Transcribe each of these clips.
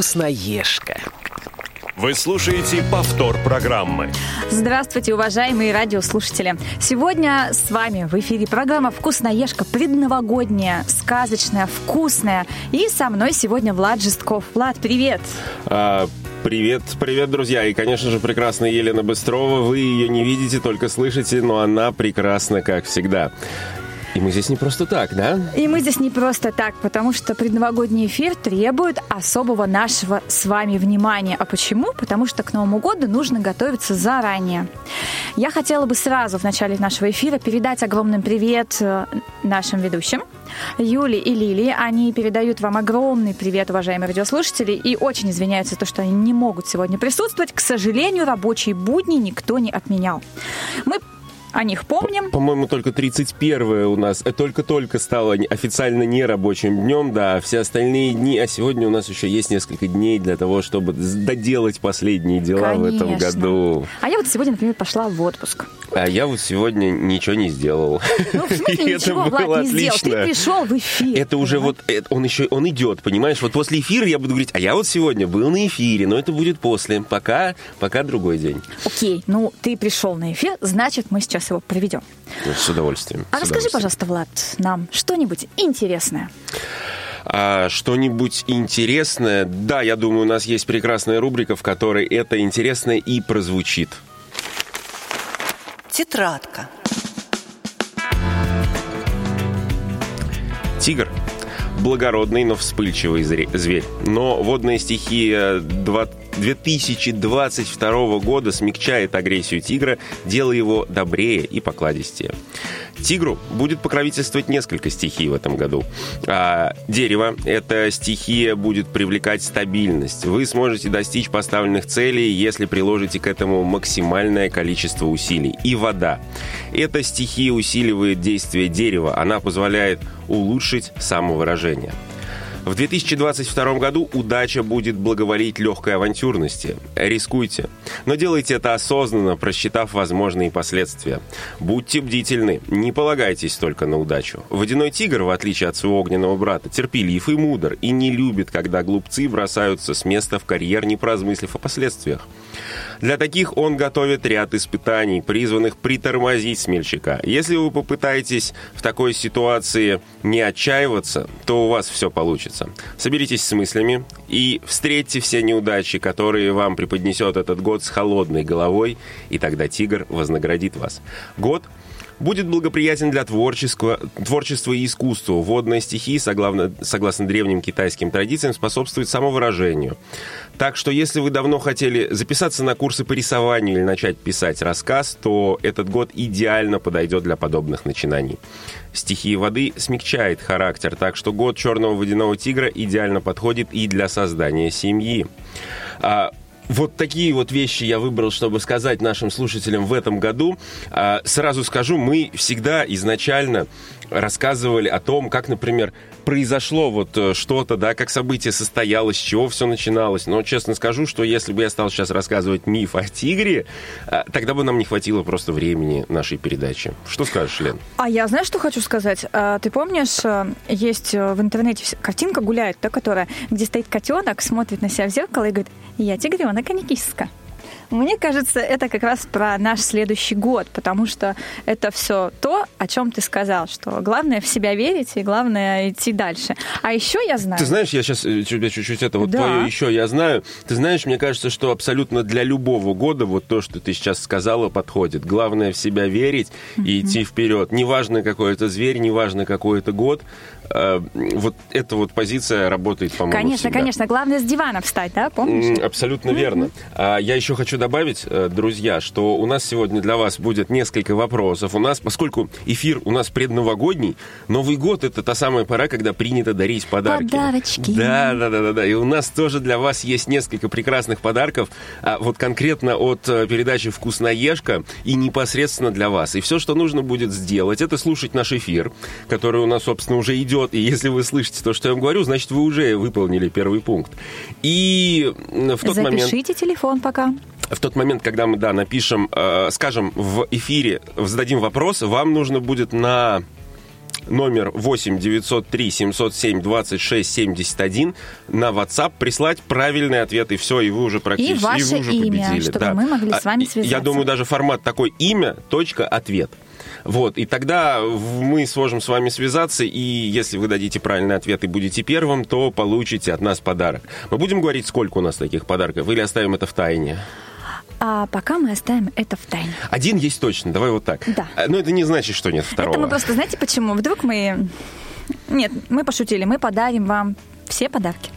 «Вкусноежка». Вы слушаете повтор программы. Здравствуйте, уважаемые радиослушатели. Сегодня с вами в эфире программа «Вкусноежка» предновогодняя, сказочная, вкусная. И со мной сегодня Влад Жестков. Влад, привет! А, Привет, привет, друзья. И, конечно же, прекрасная Елена Быстрова. Вы ее не видите, только слышите, но она прекрасна, как всегда. И мы здесь не просто так, да? И мы здесь не просто так, потому что предновогодний эфир требует особого нашего с вами внимания. А почему? Потому что к Новому году нужно готовиться заранее. Я хотела бы сразу в начале нашего эфира передать огромный привет э, нашим ведущим. Юли и Лили, они передают вам огромный привет, уважаемые радиослушатели, и очень извиняются то, что они не могут сегодня присутствовать. К сожалению, рабочие будни никто не отменял. Мы о них помним. По-моему, только 31 у нас э, только-только стало официально нерабочим днем, да, все остальные дни, а сегодня у нас еще есть несколько дней для того, чтобы доделать последние дела Конечно. в этом году. А я вот сегодня, например, пошла в отпуск. А я вот сегодня ничего не сделал. Ну, в смысле, ничего, это Влад, было не отлично. сделал. Ты пришел в эфир. Это уже вот, это, он еще, он идет, понимаешь? Вот после эфира я буду говорить, а я вот сегодня был на эфире, но это будет после. Пока, пока другой день. Окей, ну ты пришел на эфир, значит, мы сейчас его проведем. Ну, с удовольствием. А с расскажи, удовольствием. пожалуйста, Влад, нам что-нибудь интересное. А, что-нибудь интересное? Да, я думаю, у нас есть прекрасная рубрика, в которой это интересное и прозвучит. Тетрадка. Тигр благородный, но вспыльчивый зверь. Но водная стихия 2022 года смягчает агрессию тигра, делая его добрее и покладистее. Тигру будет покровительствовать несколько стихий в этом году. А, дерево – эта стихия будет привлекать стабильность. Вы сможете достичь поставленных целей, если приложите к этому максимальное количество усилий. И вода. Эта стихия усиливает действие дерева. Она позволяет улучшить самовыражение. В 2022 году удача будет благоволить легкой авантюрности. Рискуйте. Но делайте это осознанно, просчитав возможные последствия. Будьте бдительны, не полагайтесь только на удачу. Водяной тигр, в отличие от своего огненного брата, терпелив и мудр и не любит, когда глупцы бросаются с места в карьер, не поразмыслив о последствиях. Для таких он готовит ряд испытаний, призванных притормозить смельчака. Если вы попытаетесь в такой ситуации не отчаиваться, то у вас все получится. Соберитесь с мыслями и встретьте все неудачи, которые вам преподнесет этот год с холодной головой, и тогда тигр вознаградит вас. Год – будет благоприятен для творческого, творчества и искусства. Водная стихия, согласно, согласно древним китайским традициям, способствует самовыражению. Так что если вы давно хотели записаться на курсы по рисованию или начать писать рассказ, то этот год идеально подойдет для подобных начинаний. Стихия воды смягчает характер, так что год черного водяного тигра идеально подходит и для создания семьи. А, вот такие вот вещи я выбрал, чтобы сказать нашим слушателям в этом году. А, сразу скажу, мы всегда изначально рассказывали о том, как, например, произошло вот э, что-то, да, как событие состоялось, с чего все начиналось. Но честно скажу, что если бы я стал сейчас рассказывать миф о тигре, а, тогда бы нам не хватило просто времени нашей передачи. Что скажешь, Лен? А я знаю, что хочу сказать. А, ты помнишь, э, есть э, в интернете картинка гуляет, та, которая, где стоит котенок, смотрит на себя в зеркало и говорит, я тигренок, а не киска. Мне кажется, это как раз про наш следующий год, потому что это все то, о чем ты сказал, что главное в себя верить и главное идти дальше. А еще я знаю... Ты знаешь, я сейчас э, чуть-чуть это вот да. твое еще я знаю. Ты знаешь, мне кажется, что абсолютно для любого года вот то, что ты сейчас сказала, подходит. Главное в себя верить и mm-hmm. идти вперед. Неважно какой это зверь, неважно какой это год, вот эта вот позиция работает, по-моему, Конечно, всегда. конечно. Главное с дивана встать, да, помнишь? Абсолютно верно. А я еще хочу добавить, э, друзья, что у нас сегодня для вас будет несколько вопросов. У нас, поскольку эфир у нас предновогодний, Новый год — это та самая пора, когда принято дарить подарки. Подарочки. Да, да, да, да, да. И у нас тоже для вас есть несколько прекрасных подарков, а вот конкретно от э, передачи «Вкусноежка» и непосредственно для вас. И все, что нужно будет сделать, это слушать наш эфир, который у нас, собственно, уже идет идет, и если вы слышите то, что я вам говорю, значит, вы уже выполнили первый пункт. И в тот Запишите момент... Запишите телефон пока. В тот момент, когда мы, да, напишем, э, скажем, в эфире, зададим вопрос, вам нужно будет на номер 8 903 707 26 71 на WhatsApp прислать правильный ответ, и все, и вы уже практически И ваше вы уже имя, победили. чтобы да. мы могли с вами А, связаться. Я думаю, даже формат такой имя, точка, ответ. Вот, и тогда мы сможем с вами связаться, и если вы дадите правильный ответ и будете первым, то получите от нас подарок. Мы будем говорить, сколько у нас таких подарков, или оставим это в тайне? А пока мы оставим это в тайне. Один есть точно, давай вот так. Да. А, Но это не значит, что нет второго. Это мы просто, знаете, почему? Вдруг мы... Нет, мы пошутили, мы подарим вам все подарки.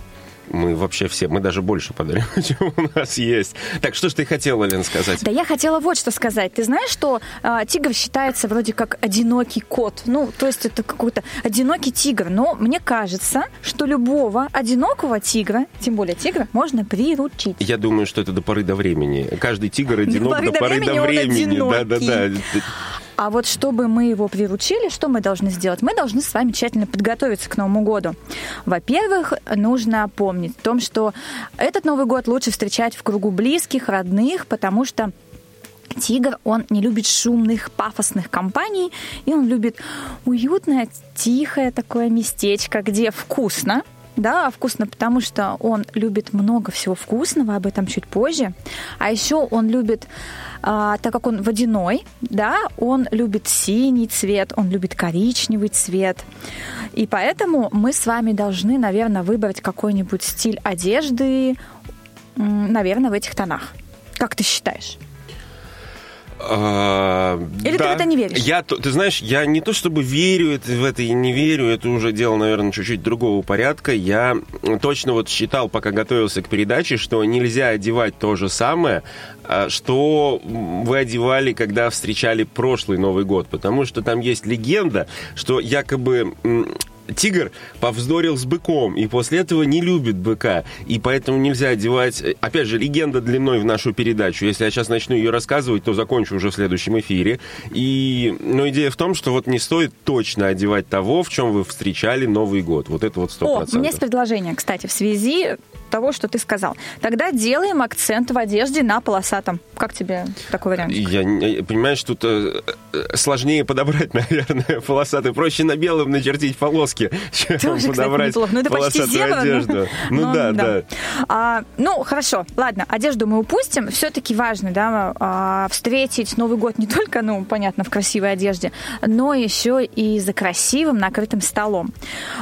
Мы вообще все, мы даже больше подарим, чем у нас есть. Так, что ж ты хотела, Лен, сказать? Да я хотела вот что сказать. Ты знаешь, что а, тигр считается вроде как одинокий кот? Ну, то есть это какой-то одинокий тигр. Но мне кажется, что любого одинокого тигра, тем более тигра, можно приручить. Я думаю, что это до поры до времени. Каждый тигр одинок поры до до поры времени до времени. Да, да, да. А вот чтобы мы его приручили, что мы должны сделать? Мы должны с вами тщательно подготовиться к Новому году. Во-первых, нужно помнить о том, что этот Новый год лучше встречать в кругу близких, родных, потому что Тигр, он не любит шумных, пафосных компаний, и он любит уютное, тихое такое местечко, где вкусно, да, вкусно, потому что он любит много всего вкусного, об этом чуть позже. А еще он любит, а, так как он водяной, да, он любит синий цвет, он любит коричневый цвет. И поэтому мы с вами должны, наверное, выбрать какой-нибудь стиль одежды, наверное, в этих тонах. Как ты считаешь? А, Или ты да. в это не веришь? Я, ты знаешь, я не то чтобы верю это- в это и не верю, это уже дело, наверное, чуть-чуть другого порядка. Я точно вот считал, пока готовился к передаче, что нельзя одевать то же самое, что вы одевали, когда встречали прошлый Новый год, потому что там есть легенда, что якобы... Тигр повздорил с быком, и после этого не любит быка, и поэтому нельзя одевать... Опять же, легенда длиной в нашу передачу. Если я сейчас начну ее рассказывать, то закончу уже в следующем эфире. И... Но идея в том, что вот не стоит точно одевать того, в чем вы встречали Новый год. Вот это вот сто О, у меня есть предложение, кстати, в связи того, что ты сказал. Тогда делаем акцент в одежде на полосатом. Как тебе такой вариант? Я, не- понимаешь, тут э, э, сложнее подобрать, наверное, полосатый. Проще на белом начертить полоски, чем Тоже, кстати, подобрать неплохо. Ну, это почти полосатую ну, одежду. Ну, ну, да, да. А, ну, хорошо, ладно, одежду мы упустим. Все-таки важно, да, а, встретить Новый год не только, ну, понятно, в красивой одежде, но еще и за красивым накрытым столом.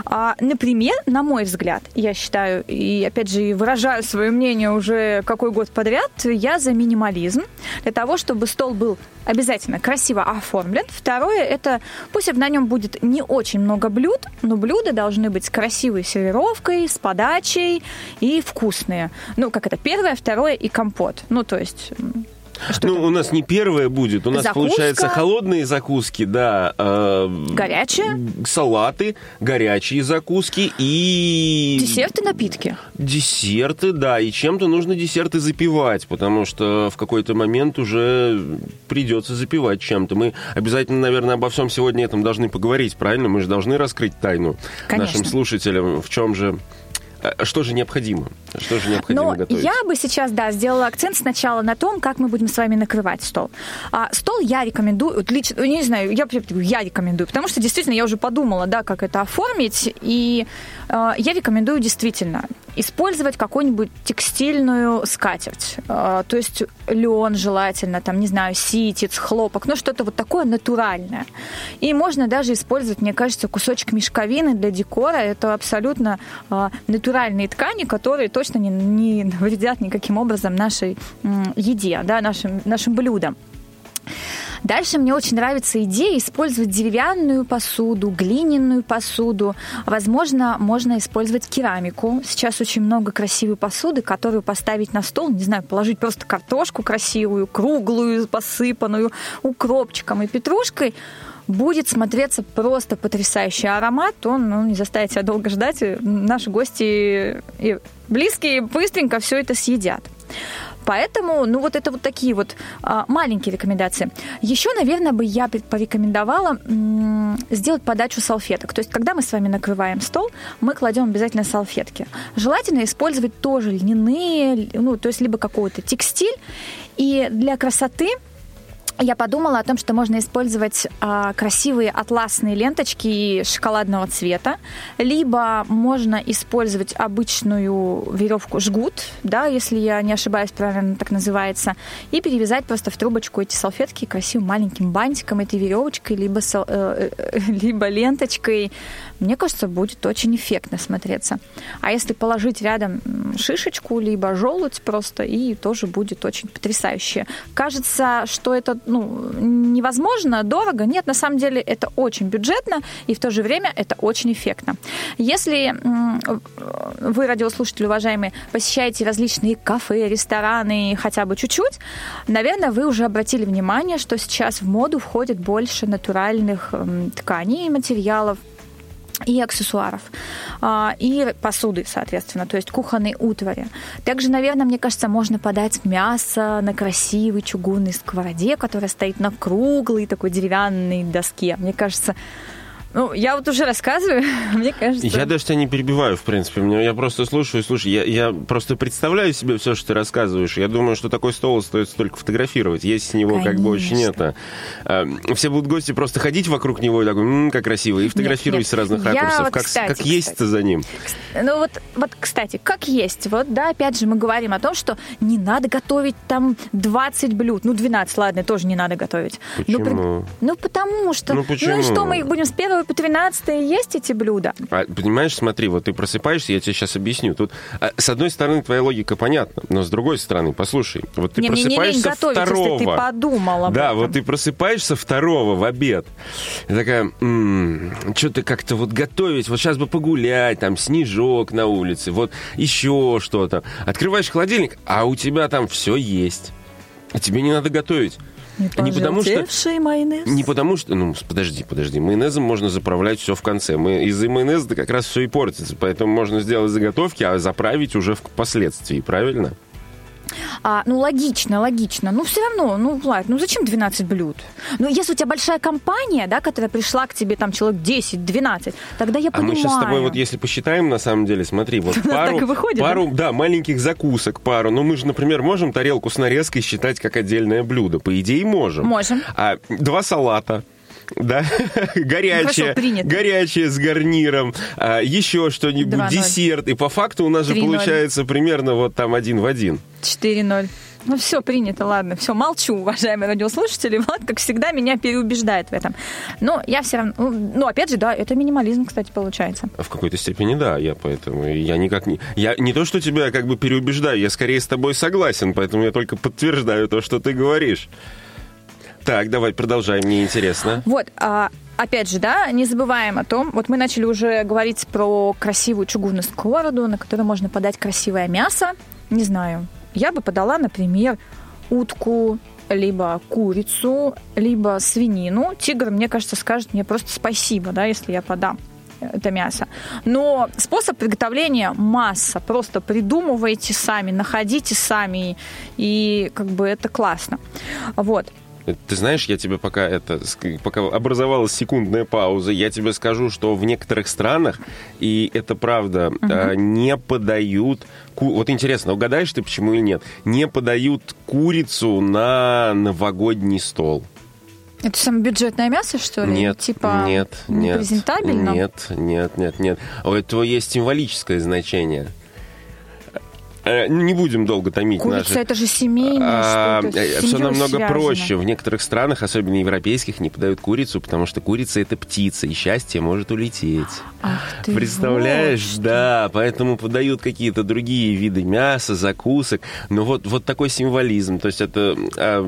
А, например, на мой взгляд, я считаю, и опять же и выражаю свое мнение уже какой год подряд, я за минимализм. Для того, чтобы стол был обязательно красиво оформлен. Второе, это пусть на нем будет не очень много блюд, но блюда должны быть с красивой сервировкой, с подачей и вкусные. Ну, как это, первое, второе и компот. Ну, то есть... Что ну, это? у нас не первое будет. У нас, Закуска. получается, холодные закуски, да. э, Горячие? Салаты, горячие закуски и... Десерты, напитки. Десерты, да. И чем-то нужно десерты запивать, потому что в какой-то момент уже придется запивать чем-то. Мы обязательно, наверное, обо всем сегодня этом должны поговорить, правильно? Мы же должны раскрыть тайну Конечно. нашим слушателям, в чем же... э, Что же необходимо? Что же необходимо Но готовить? я бы сейчас, да, сделала акцент сначала на том, как мы будем с вами накрывать стол. А стол я рекомендую, вот лично, не знаю, я, я рекомендую, потому что действительно я уже подумала, да, как это оформить, и э, я рекомендую действительно использовать какую-нибудь текстильную скатерть, Э, то есть лен желательно, там, не знаю, ситец, хлопок, ну что-то вот такое натуральное. И можно даже использовать, мне кажется, кусочек мешковины для декора. Это абсолютно э, натуральные ткани, которые точно не, не навредят никаким образом нашей еде, да, нашим, нашим блюдам. Дальше мне очень нравится идея использовать деревянную посуду, глиняную посуду. Возможно, можно использовать керамику. Сейчас очень много красивой посуды, которую поставить на стол, не знаю, положить просто картошку красивую, круглую, посыпанную укропчиком и петрушкой будет смотреться просто потрясающий аромат. Он ну, не заставит себя долго ждать. Наши гости и близкие быстренько все это съедят. Поэтому, ну вот это вот такие вот а, маленькие рекомендации. Еще, наверное, бы я порекомендовала м, сделать подачу салфеток. То есть, когда мы с вами накрываем стол, мы кладем обязательно салфетки. Желательно использовать тоже льняные, ну то есть либо какой-то текстиль. И для красоты я подумала о том, что можно использовать а, красивые атласные ленточки шоколадного цвета, либо можно использовать обычную веревку жгут, да, если я не ошибаюсь, правильно так называется, и перевязать просто в трубочку эти салфетки красивым маленьким бантиком этой веревочкой, либо, э, э, либо ленточкой. Мне кажется, будет очень эффектно смотреться. А если положить рядом шишечку, либо желудь просто, и тоже будет очень потрясающе. Кажется, что это ну, невозможно, дорого. Нет, на самом деле это очень бюджетно, и в то же время это очень эффектно. Если вы, радиослушатели, уважаемые, посещаете различные кафе, рестораны хотя бы чуть-чуть, наверное, вы уже обратили внимание, что сейчас в моду входит больше натуральных тканей и материалов, и аксессуаров, а, и посуды, соответственно, то есть кухонной утвари. Также, наверное, мне кажется, можно подать мясо на красивой чугунной сковороде, которая стоит на круглой такой деревянной доске. Мне кажется, ну, я вот уже рассказываю, мне кажется... Я даже тебя не перебиваю, в принципе. Я просто слушаю, слушай, я, я просто представляю себе все, что ты рассказываешь. Я думаю, что такой стол стоит столько фотографировать. Есть с него Конечно. как бы очень это... А, все будут гости просто ходить вокруг него и такой, м-м, как красиво, и фотографировать нет, нет. с разных я ракурсов. Вот, как кстати, как есть-то за ним. Ну вот, вот, кстати, как есть. Вот, да, опять же, мы говорим о том, что не надо готовить там 20 блюд. Ну, 12, ладно, тоже не надо готовить. Почему? Ну, ну потому что... Ну, почему? ну и что, мы их будем с первого первое по 13 есть эти блюда. А, понимаешь, смотри, вот ты просыпаешься, я тебе сейчас объясню. Тут, а, с одной стороны, твоя логика понятна, но с другой стороны, послушай, вот ты не, просыпаешься мне не второго. Если ты подумал об Да, этом. вот ты просыпаешься второго в обед. И такая, что-то как-то вот готовить, вот сейчас бы погулять, там снежок на улице, вот еще что-то. Открываешь холодильник, а у тебя там все есть. А тебе не надо готовить. Не, не потому что майонез. Не потому что, ну подожди, подожди, майонезом можно заправлять все в конце. Мы из-за майонеза как раз все и портится, поэтому можно сделать заготовки, а заправить уже впоследствии, правильно? А, ну, логично, логично. Ну, все равно, ну, Влад, ну зачем 12 блюд? Ну, если у тебя большая компания, да, которая пришла к тебе, там, человек 10-12, тогда я понимаю. А мы сейчас с тобой вот если посчитаем, на самом деле, смотри, вот пару, выходит, пару да? да, маленьких закусок, пару. Ну, мы же, например, можем тарелку с нарезкой считать как отдельное блюдо. По идее, можем. Можем. А два салата, да, горячее, горячее с гарниром, а, еще что-нибудь, десерт, и по факту у нас же получается примерно вот там один в один. 4-0. Ну все, принято, ладно. Все, молчу, уважаемые радиослушатели. Влад, как всегда, меня переубеждает в этом. Но я все равно... Ну, ну, опять же, да, это минимализм, кстати, получается. В какой-то степени, да, я поэтому... Я никак не... Я не то, что тебя как бы переубеждаю, я скорее с тобой согласен, поэтому я только подтверждаю то, что ты говоришь. Так, давай, продолжай, мне интересно. Вот, а, опять же, да, не забываем о том, вот мы начали уже говорить про красивую чугунную сковороду, на которой можно подать красивое мясо. Не знаю, я бы подала, например, утку, либо курицу, либо свинину. Тигр, мне кажется, скажет мне просто спасибо, да, если я подам это мясо. Но способ приготовления масса. Просто придумывайте сами, находите сами, и как бы это классно. Вот. Ты знаешь, я тебе пока это, пока образовалась секундная пауза, я тебе скажу, что в некоторых странах, и это правда, угу. не подают... Вот интересно, угадаешь ты, почему или нет? Не подают курицу на новогодний стол. Это самое бюджетное мясо, что ли? Нет, типа нет, нет, презентабельно? Нет, нет, нет, нет. У этого есть символическое значение. Э, не будем долго томить Курица наши... это же семейное а, что-то. Э, все намного связано. проще. В некоторых странах, особенно европейских, не подают курицу, потому что курица это птица, и счастье может улететь. Ах ты Представляешь, вот да, поэтому подают какие-то другие виды мяса, закусок. Но вот, вот такой символизм. То есть это... А,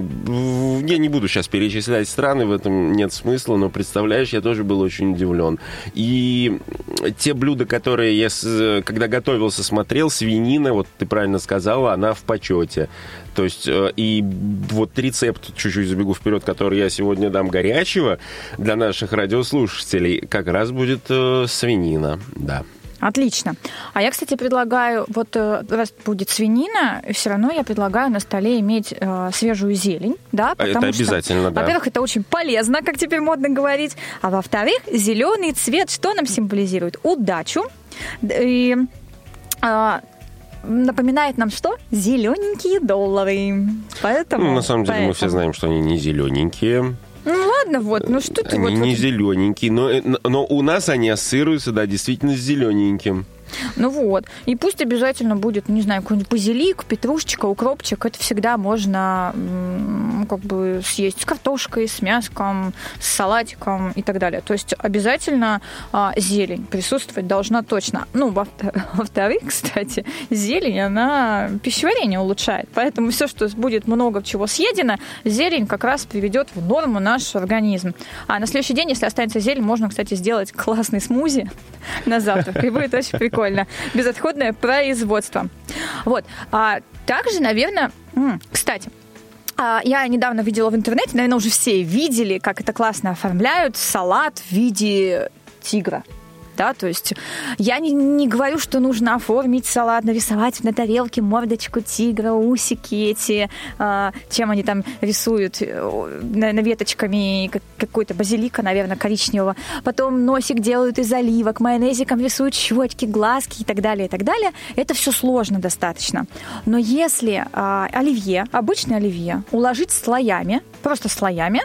я не буду сейчас перечислять страны, в этом нет смысла, но представляешь, я тоже был очень удивлен. И те блюда, которые я, когда готовился, смотрел, свинина, вот ты правильно сказала, она в почете. То есть, э, и вот рецепт, чуть-чуть забегу вперед, который я сегодня дам горячего для наших радиослушателей, как раз будет э, свинина, да. Отлично. А я, кстати, предлагаю, вот э, раз будет свинина, все равно я предлагаю на столе иметь э, свежую зелень, да, а потому это обязательно, что, да. Во-первых, это очень полезно, как теперь модно говорить, а во-вторых, зеленый цвет что нам символизирует? Удачу. И э, напоминает нам что? Зелененькие доллары. Поэтому... Ну, на самом деле поэтому. мы все знаем, что они не зелененькие. Ну ладно, вот, ну что ты Они вот... не вот- зелененькие, но, э, но у нас они ассоциируются, да, действительно с зелененьким. Ну вот. И пусть обязательно будет, не знаю, какой-нибудь базилик, петрушечка, укропчик. Это всегда можно как бы съесть с картошкой, с мяском, с салатиком и так далее. То есть обязательно а, зелень присутствовать должна точно. Ну, во- во-вторых, кстати, зелень, она пищеварение улучшает. Поэтому все, что будет много чего съедено, зелень как раз приведет в норму наш организм. А на следующий день, если останется зелень, можно, кстати, сделать классный смузи на завтрак. И будет очень прикольно. Безотходное производство. Вот. А также, наверное, кстати, а, я недавно видела в интернете, наверное, уже все видели, как это классно оформляют салат в виде тигра. Да, то есть я не, не говорю, что нужно оформить салат, нарисовать на тарелке мордочку тигра, усики эти, а, чем они там рисуют, э, на, на веточками как- какой-то базилика, наверное, коричневого. Потом носик делают из оливок, майонезиком рисуют щечки, глазки и так далее, и так далее. Это все сложно достаточно. Но если а, оливье, обычный оливье, уложить слоями, просто слоями,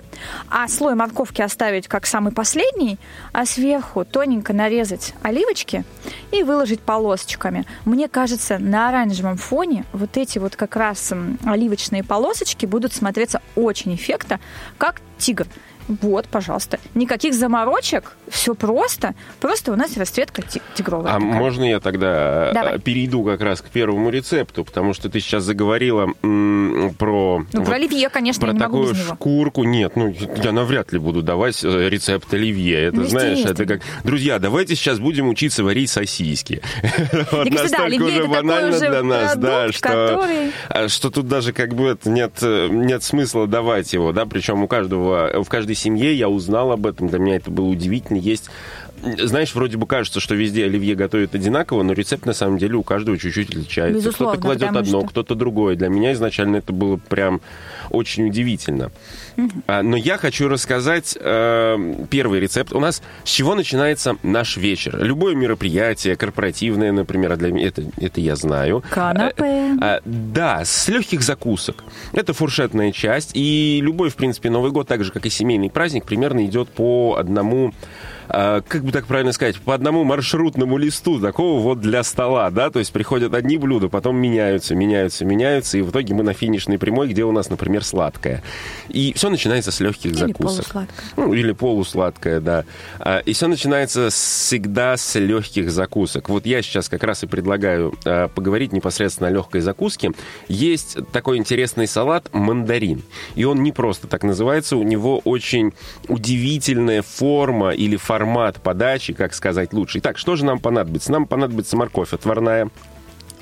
а слой морковки оставить как самый последний, а сверху тоненько нарезать оливочки и выложить полосочками. Мне кажется, на оранжевом фоне вот эти вот как раз оливочные полосочки будут смотреться очень эффектно, как тигр. Вот, пожалуйста. Никаких заморочек, все просто. Просто у нас расцветка ти- тигровая. А такая. можно я тогда э, Давай. перейду как раз к первому рецепту, потому что ты сейчас заговорила м, про... Ну, вот про оливье, конечно, про я не могу такую без него. шкурку. Нет, ну, я навряд ли буду давать э, рецепт оливье. Это, Ну, знаешь, это как... Друзья, давайте сейчас будем учиться варить сосиски. Вот да, настолько уже банально уже для нас, да, что, который- а, что тут даже как бы нет, э, нет смысла давать его, да, причем у каждого, в каждой семье я узнал об этом, для меня это было удивительно, есть знаешь, вроде бы кажется, что везде оливье готовят одинаково, но рецепт на самом деле у каждого чуть-чуть отличается. Кто-то кладет одно, что- кто-то другое. Для меня изначально это было прям очень удивительно. А, Но я хочу рассказать э, первый рецепт. У нас с чего начинается наш вечер? Любое мероприятие, корпоративное, например, для меня это, это я знаю. Канапе. А, Да, с легких закусок. Это фуршетная часть. И любой, в принципе, Новый год, так же, как и семейный праздник, примерно идет по одному как бы так правильно сказать, по одному маршрутному листу, такого вот для стола, да, то есть приходят одни блюда, потом меняются, меняются, меняются, и в итоге мы на финишной прямой, где у нас, например, сладкое. И все начинается с легких Или закусок. полусладкое. Ну, или полусладкое, да. А, И все начинается всегда с легких закусок. Вот я сейчас как раз и предлагаю а, поговорить непосредственно о легкой закуске. Есть такой интересный салат мандарин. И он не просто так называется, у него очень удивительная форма или формат подачи, как сказать лучше. Итак, что же нам понадобится? Нам понадобится морковь отварная,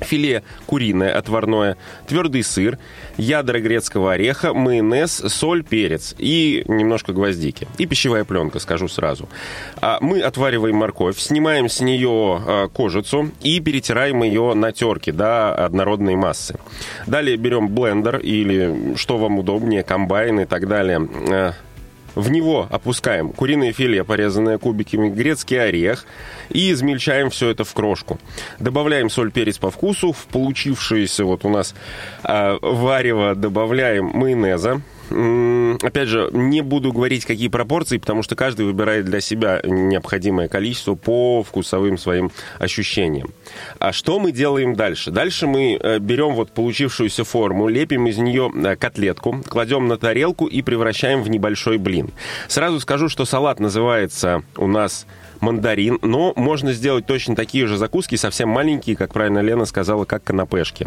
филе куриное отварное, твердый сыр, ядра грецкого ореха, майонез, соль, перец и немножко гвоздики. И пищевая пленка, скажу сразу. А Мы отвариваем морковь, снимаем с нее а, кожицу и перетираем ее на терке до однородной массы. Далее берем блендер или что вам удобнее, комбайн и так далее. В него опускаем куриное филе, порезанное кубиками, грецкий орех и измельчаем все это в крошку. Добавляем соль, перец по вкусу. В получившееся вот у нас а, варево добавляем майонеза. Опять же, не буду говорить, какие пропорции, потому что каждый выбирает для себя необходимое количество по вкусовым своим ощущениям. А что мы делаем дальше? Дальше мы э, берем вот получившуюся форму, лепим из нее э, котлетку, кладем на тарелку и превращаем в небольшой блин. Сразу скажу, что салат называется у нас мандарин, но можно сделать точно такие же закуски, совсем маленькие, как правильно Лена сказала, как канапешки.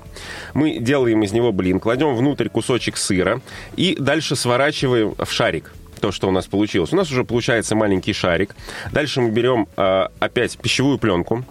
Мы делаем из него блин, кладем внутрь кусочек сыра и дальше сворачиваем в шарик то, что у нас получилось. У нас уже получается маленький шарик. Дальше мы берем э, опять пищевую пленку,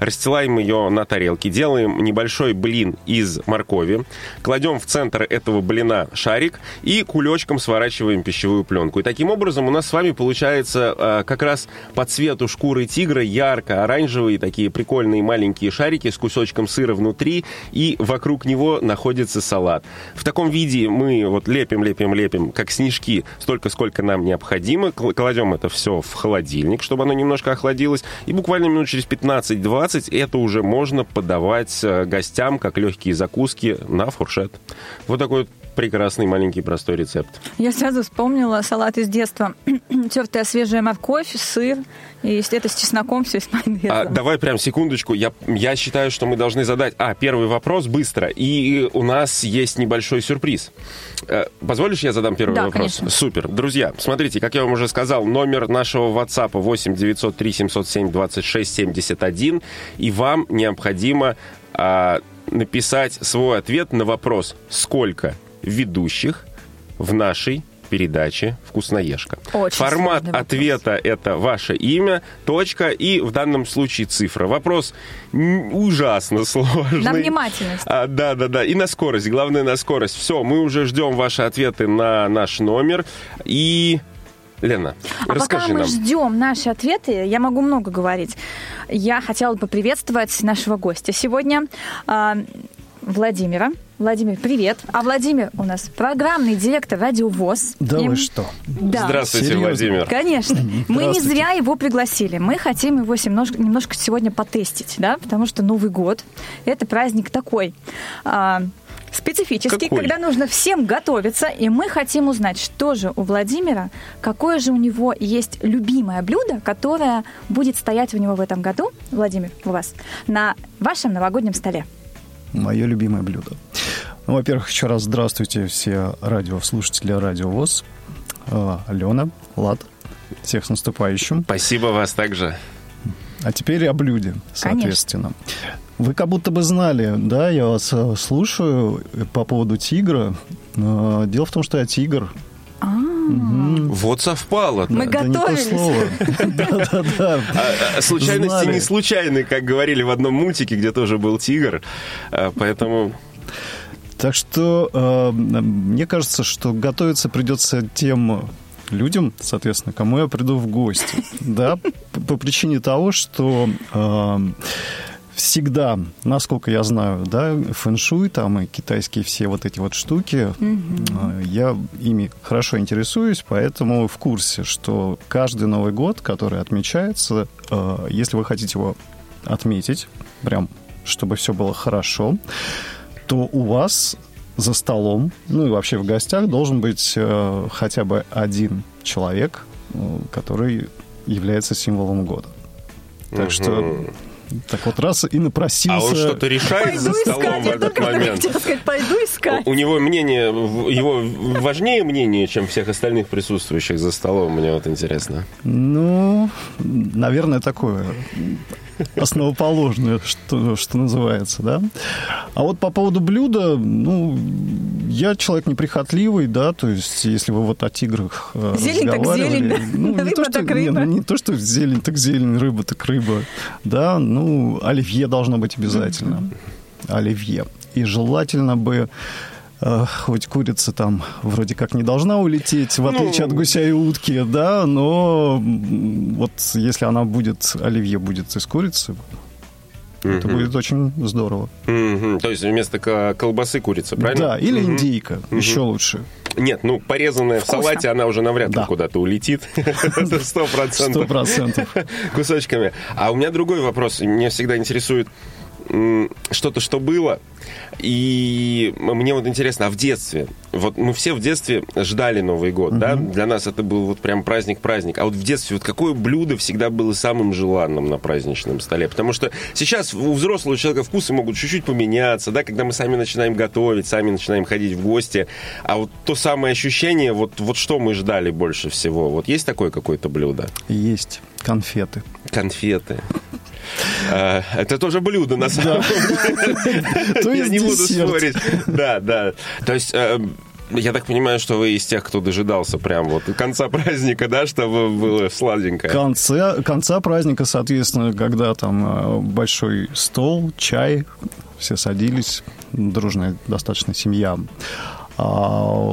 расстилаем ее на тарелке, делаем небольшой блин из моркови, кладем в центр этого блина шарик и кулечком сворачиваем пищевую пленку. И таким образом у нас с вами получается э, как раз по цвету шкуры тигра ярко-оранжевые такие прикольные маленькие шарики с кусочком сыра внутри, и вокруг него находится салат. В таком виде мы вот лепим, лепим, лепим, как снежки, столько, сколько нам необходимо. Кл- Кладем это все в холодильник, чтобы оно немножко охладилось, и буквально минут через 15 15-20 это уже можно подавать э, гостям как легкие закуски на фуршет. Вот такой вот прекрасный маленький простой рецепт. Я сразу вспомнила салат из детства. Тертая свежая морковь, сыр, и если это с чесноком, все с майонезом. А, давай прям секундочку. Я, я считаю, что мы должны задать... А, первый вопрос быстро. И у нас есть небольшой сюрприз. Э, Позволишь, я задам первый Да, вопрос? конечно. Супер. Друзья, смотрите, как я вам уже сказал, номер нашего WhatsApp 8 903 707 26 71. И вам необходимо а, написать свой ответ на вопрос «Сколько ведущих в нашей передаче «Вкусноежка». Очень Формат ответа – это ваше имя, точка и в данном случае цифра. Вопрос ужасно сложный. На внимательность. А, да, да, да. И на скорость. Главное, на скорость. Все, мы уже ждем ваши ответы на наш номер. И... Лена, А расскажи пока мы нам. ждем наши ответы, я могу много говорить. Я хотела бы поприветствовать нашего гостя сегодня, а, Владимира. Владимир, привет. А Владимир у нас программный директор Радио ВОЗ. Да И- вы что? Да. Здравствуйте, Серьезно? Владимир. Конечно. Мы не зря его пригласили. Мы хотим его немножко, немножко сегодня потестить, да, потому что Новый год – это праздник такой а, специфический, Какой? когда нужно всем готовиться, и мы хотим узнать, что же у Владимира, какое же у него есть любимое блюдо, которое будет стоять у него в этом году, Владимир, у вас, на вашем новогоднем столе. Мое любимое блюдо. Ну, во-первых, еще раз здравствуйте все радиослушатели Радио ВОЗ. А, Алена, Влад, всех с наступающим. Спасибо вас также. А теперь о блюде, соответственно. Вы как будто бы знали, да, я вас э, слушаю э, по поводу тигра. Э, Дело в том, что я тигр. Вот совпало. Мы Да не то готовились. слово. Да-да-да. А, а, Случайности не случайны, как говорили в одном мультике, где тоже был тигр. А, Поэтому Так что э, мне кажется, что готовиться придется тем людям, соответственно, кому я приду в гости. Да, по, по причине того, что э, всегда, насколько я знаю, да, фэн-шуй там и китайские все вот эти вот штуки, э, я ими хорошо интересуюсь, поэтому в курсе, что каждый Новый год, который отмечается, э, если вы хотите его отметить, прям, чтобы все было хорошо, то у вас за столом, ну и вообще в гостях должен быть э, хотя бы один человек, который является символом года. Так что, так вот раз и напросился... А он что-то решает за столом в Я этот момент? сказать, пойду искать. У него мнение, в- его важнее мнение, чем всех остальных присутствующих за столом, мне вот интересно. Ну, наверное, такое основоположное, что, что называется, да. А вот по поводу блюда, ну, я человек неприхотливый, да, то есть если вы вот о тиграх э, Зелень так зелень, ну, не то, что, не, ну, не то, что зелень так зелень, рыба так рыба, да, ну, оливье должно быть обязательно, оливье. И желательно бы хоть курица там вроде как не должна улететь, в отличие Ну. от гуся и утки, да, но вот если она будет, оливье будет из курицы, это будет очень здорово. Мгм. То есть вместо ко- колбасы курица, правильно? Да, или Мгм. индейка, еще лучше. Нет, ну, порезанная в Вкусно. салате, она уже навряд ли Да. куда-то улетит. Сто Сто процентов. процентов. кусочками. А у меня другой вопрос. Меня всегда интересует что-то, что было. И мне вот интересно, а в детстве? Вот мы все в детстве ждали Новый год, да? Для нас это был вот прям праздник-праздник. А вот в детстве вот какое блюдо всегда было самым желанным на праздничном столе? Потому что сейчас у взрослого человека вкусы могут чуть-чуть поменяться, да, когда мы сами начинаем готовить, сами начинаем ходить в гости. А вот то самое ощущение, вот, вот что мы ждали больше всего? Вот есть такое какое-то блюдо? Есть конфеты. Конфеты. А, Это тоже блюдо, на самом деле. Я не буду спорить. Да, да. То есть... э, Я так понимаю, что вы из тех, кто дожидался прям вот конца праздника, да, чтобы было сладенькое. Конце, конца праздника, соответственно, когда там э, большой стол, чай, все садились, дружная достаточно семья. А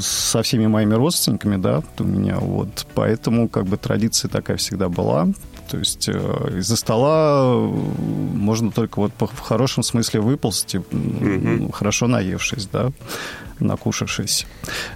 со всеми моими родственниками, да, у меня вот, поэтому как бы традиция такая всегда была. То есть э, из-за стола э, можно только вот в хорошем смысле выползти, м, хорошо наевшись, да. накушавшись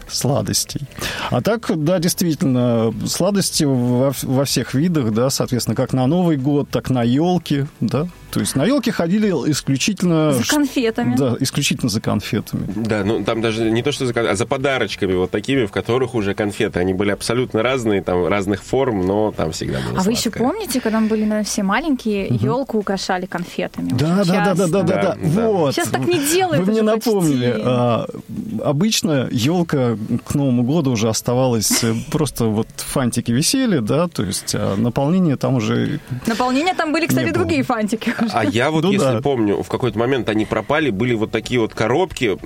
сладостей. А так, да, действительно, сладости во, во всех видах, да, соответственно, как на Новый год, так на елки, да, то есть на елке ходили исключительно... За конфетами. Да, исключительно за конфетами. Да, ну там даже не то, что за а за подарочками вот такими, в которых уже конфеты. Они были абсолютно разные, там разных форм, но там всегда было А вы еще помните, когда мы были, наверное, все маленькие, угу. елку украшали конфетами? Да, да, да, да, да, да, да, Вот. Сейчас так не делают. Вы мне напомнили. А, обычно елка к Новому году уже оставалась э, просто вот фантики висели, да, то есть а наполнение там уже... Наполнение там были, кстати, другие фантики. А я вот, ну, если да. помню, в какой-то момент они пропали, были вот такие вот коробки,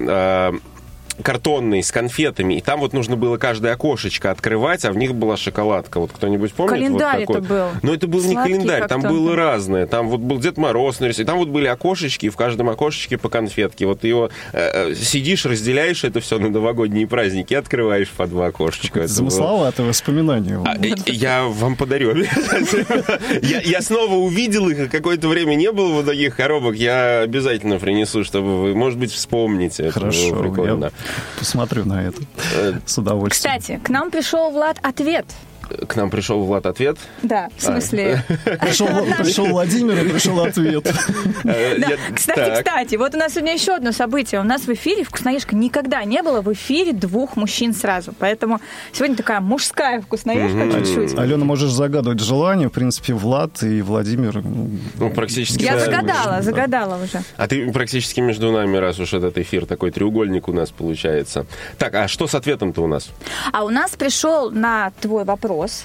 э, картонные с конфетами, и там вот нужно было каждое окошечко открывать, а в них была шоколадка. Вот кто-нибудь помнит? Календарь вот это был. Но это был Сладкий не календарь, там было разное. Там вот был Дед Мороз нарисован, там вот были окошечки, и в каждом окошечке по конфетке. Вот его э, э, сидишь, разделяешь это все на новогодние праздники, открываешь по два окошечка. Замысловатое воспоминание. А, я вам подарю. Я снова увидел их, какое-то время не было вот таких коробок. Я обязательно принесу, чтобы вы, может быть, вспомните. Хорошо, посмотрю на это э, с удовольствием. Кстати, к нам пришел Влад ответ к нам пришел Влад ответ. Да, в смысле... Пришел, пришел Владимир и пришел ответ. Э, кстати, кстати, вот у нас сегодня еще одно событие. У нас в эфире вкусноежка никогда не было в эфире двух мужчин сразу. Поэтому сегодня такая мужская вкусноежка чуть-чуть. Алена, можешь загадывать желание. В принципе, Влад и Владимир... Ну, ну практически... Я загадала, загадала уже. А ты практически между нами, раз уж этот эфир такой треугольник у нас получается. Так, а что с ответом-то у нас? А у нас пришел на твой вопрос вопрос.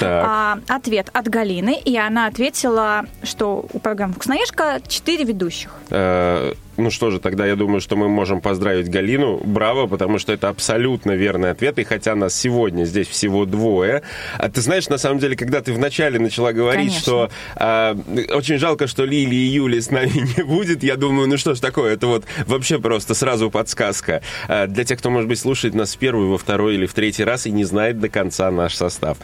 А, ответ от Галины, и она ответила, что у программы «Вкусноежка» четыре ведущих. Э, ну что же, тогда я думаю, что мы можем поздравить Галину. Браво, потому что это абсолютно верный ответ. И хотя нас сегодня здесь всего двое, а ты знаешь, на самом деле, когда ты вначале начала говорить, Конечно. что а, очень жалко, что Лили и Юли с нами не будет, я думаю, ну что ж такое, это вот вообще просто сразу подсказка. А, для тех, кто, может быть, слушает нас в первый, во второй или в третий раз и не знает до конца наш состав.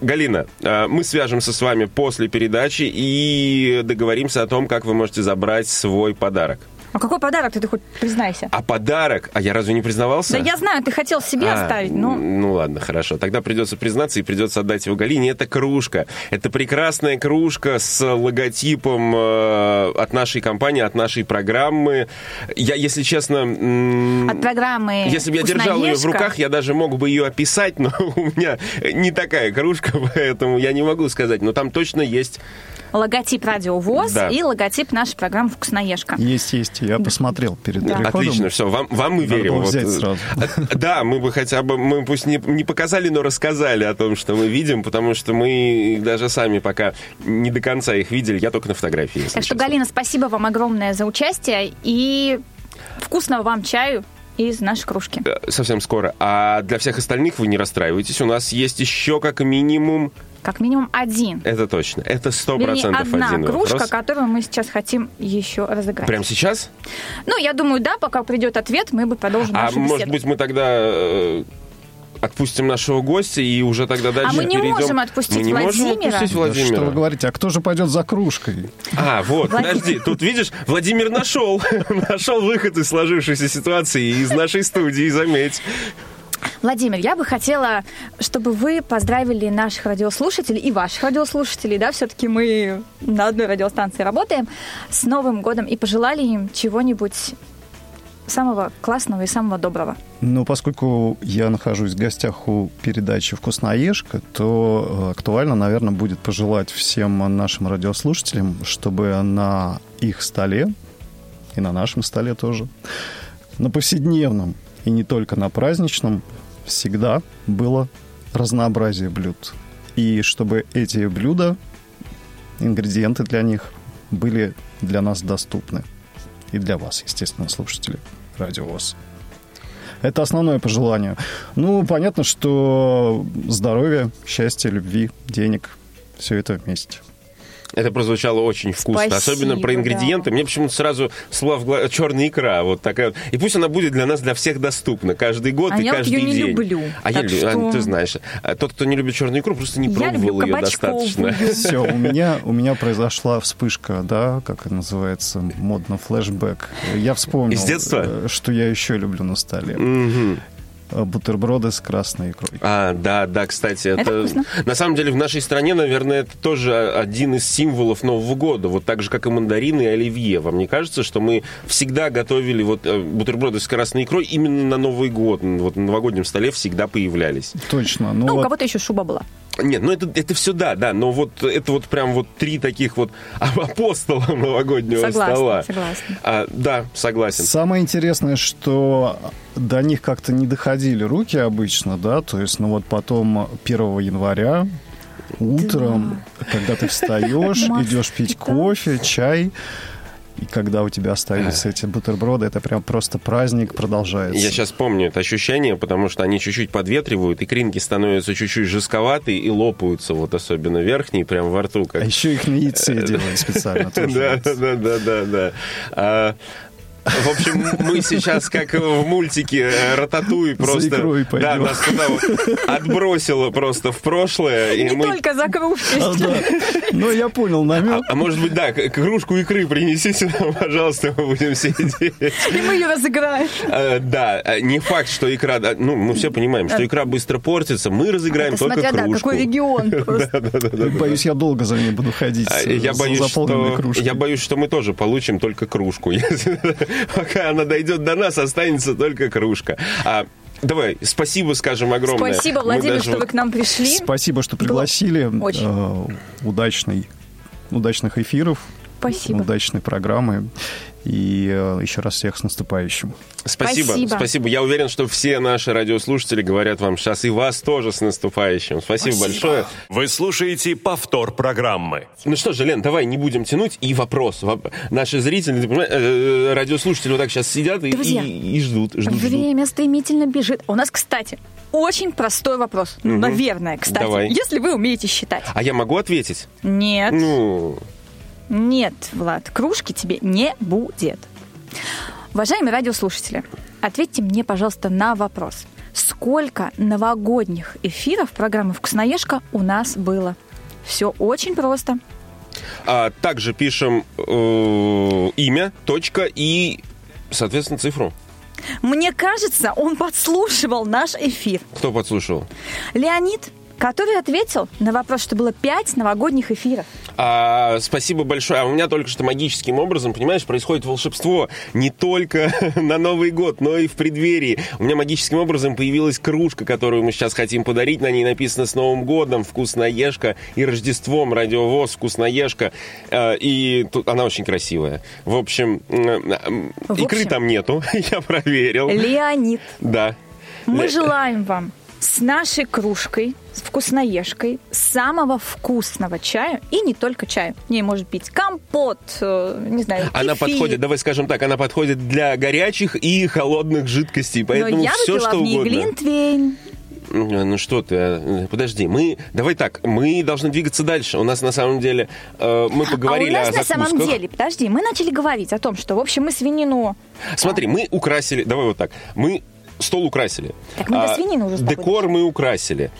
Галина, а, мы свяжемся с вами после передачи и договоримся о том, как вы можете забрать свой подарок. А какой подарок ты, ты хоть признайся? А подарок? А я разве не признавался? Да я знаю, ты хотел себе а, оставить, но... Ну ладно, хорошо. Тогда придется признаться и придется отдать его Галине. Это кружка. Это прекрасная кружка с логотипом э, от нашей компании, от нашей программы. Я, если честно... От программы Если бы я держал ее в руках, я даже мог бы ее описать, но у меня не такая кружка, поэтому я не могу сказать. Но там точно есть логотип Радио ВОЗ да. и логотип нашей программы «Вкусноежка». Есть, есть. Я посмотрел перед да. переходом. Отлично, все. Вам, вам мы верим. вот. взять сразу. Да, мы бы хотя бы, мы пусть не, не показали, но рассказали о том, что мы видим, потому что мы даже сами пока не до конца их видели. Я только на фотографии. Так что, Галина, спасибо вам огромное за участие и вкусного вам чаю из нашей кружки. Э, совсем скоро. А для всех остальных вы не расстраивайтесь. У нас есть еще как минимум как минимум один. Это точно. Это сто процентов одна один кружка, вопрос. которую мы сейчас хотим еще разыграть. Прямо сейчас? Ну, я думаю, да, пока придет ответ, мы бы продолжим А может быть, мы тогда э, отпустим нашего гостя и уже тогда дальше А мы не перейдем... можем отпустить мы не Владимира. Можем отпустить Владимира. Да что вы говорите, а кто же пойдет за кружкой? А, вот, подожди, тут видишь, Владимир нашел, нашел выход из сложившейся ситуации из нашей студии, заметь. Владимир, я бы хотела, чтобы вы поздравили наших радиослушателей и ваших радиослушателей, да, все-таки мы на одной радиостанции работаем, с Новым годом и пожелали им чего-нибудь самого классного и самого доброго. Ну, поскольку я нахожусь в гостях у передачи «Вкусноежка», то э, актуально, наверное, будет пожелать всем нашим радиослушателям, чтобы на их столе и на нашем столе тоже, на повседневном и не только на праздничном, всегда было разнообразие блюд. И чтобы эти блюда, ингредиенты для них были для нас доступны. И для вас, естественно, слушатели Радио. Это основное пожелание. Ну, понятно, что здоровье, счастье, любви, денег, все это вместе. Это прозвучало очень вкусно. Спасибо, Особенно про ингредиенты. да. Мне почему-то сразу всплыла в черная икра. Вот такая. И пусть она будет для нас, для всех доступна. Каждый год А и я вот каждый её не день. люблю. А я люблю. что- А, ты знаешь. а Тот, кто не любит черную икру, просто не Я люблю пробовал ее достаточно. Все, у меня, у меня произошла вспышка, да, как это называется, модно, флешбэк. Я вспомнил, Из детства? э, что я еще люблю на столе. Мгм. Э, Бутерброды с красной икрой. А, да, да, кстати, это, Это вкусно. на самом деле в нашей стране, наверное, это тоже один из символов Нового года, вот так же, как и мандарины и оливье. Вам не кажется, что мы всегда готовили вот э, бутерброды с красной икрой именно на Новый год, вот на новогоднем столе всегда появлялись? Точно. Ну, Ну, у вот кого-то еще шуба была. Нет, ну это, это все да, да, но вот это вот прям вот три таких вот апостола новогоднего Согласна, стола. согласна. А, да, согласен. Самое интересное, что до них как-то не доходили руки обычно, да, то есть, ну вот потом 1 января утром, когда ты встаешь, идешь пить да. кофе, чай, и когда у тебя остаются эти бутерброды, это прям просто праздник продолжается. Я сейчас помню это ощущение, потому что они чуть-чуть подветривают, и кринки становятся чуть-чуть жестковатые и лопаются, вот особенно верхние, прям во рту. Как... А еще их на яйце делают специально. тоже. Да, да, да, да, да. А, В общем, мы сейчас, как в мультике э, Рататуй, просто... икрой да, нас туда вот отбросило просто в прошлое. и Не мы- только за кружкой. А, да. Ну, я понял А, намек. а может быть, да, кружку икры принесите нам, пожалуйста, мы будем сидеть. И мы ее разыграем. Э, Да, э, не факт, что икра... да, Ну, мы все понимаем, что икра быстро портится. Мы разыграем Это только смотря, да, кружку. какой регион. просто. Боюсь, я долго за ней буду ходить. А, Я боюсь, что, я боюсь, что мы тоже получим только кружку. Если- Пока она дойдет до нас, останется только кружка. А, давай, спасибо, скажем, огромное. Спасибо, Владимир, даже что вы к нам пришли. Спасибо, что пригласили. очень. Э, Удачной, удачных эфиров, Спасибо. удачной программы. И э, еще раз всех с наступающим. Спасибо, Спасибо. спасибо. Я уверен, что все наши радиослушатели говорят вам сейчас и вас тоже с наступающим. Спасибо, большое. Вы слушаете повтор программы. Ну что же, Лен, давай не будем тянуть. И вопрос. Воп- Наши зрители, понимаешь, э, радиослушатели вот так сейчас сидят и, Друзья, и- и ждут, ждут, ждут. Время стремительно бежит. У нас, кстати, очень простой вопрос. Ну, наверное, кстати. Давай. Если вы умеете считать. А я могу ответить? Нет. Ну, Нет, Влад, кружки тебе не будет. Уважаемые радиослушатели, ответьте мне, пожалуйста, на вопрос. Сколько новогодних эфиров программы «Вкусноежка» у нас было? Все очень просто. а также пишем э, имя, точка и, соответственно, цифру. Мне кажется, он подслушивал наш эфир. Кто подслушал? Леонид, который ответил на вопрос, что было пять новогодних эфиров. А, спасибо большое. А у меня только что магическим образом, понимаешь, происходит волшебство не только на Новый год, но и в преддверии. У меня магическим образом появилась кружка, которую мы сейчас хотим подарить. На ней написано «С Новым годом», «Вкусноежка» и «Рождеством», «Радиовоз», «Вкусноежка». Э, И тут она очень красивая. В общем, В икры общем. там нету, я проверил. Леонид, Да. мы желаем вам с нашей кружкой, с вкусноежкой, самого вкусного чая, и не только чаю. В ней может быть компот, э, не знаю, Она кефир. подходит, давай скажем так, она подходит для горячих и холодных жидкостей, Но поэтому я все что в ней угодно. глинтвейн. Ну ну что ты, э, подожди, мы, давай так, мы должны двигаться дальше. У нас на самом деле, э, мы поговорили а у нас о на самом закусках. деле, подожди, мы начали говорить о том, что, в общем, мы свинину... Смотри, мы украсили, давай вот так, мы стол украсили. Так мы до свинины уже Декор мы украсили.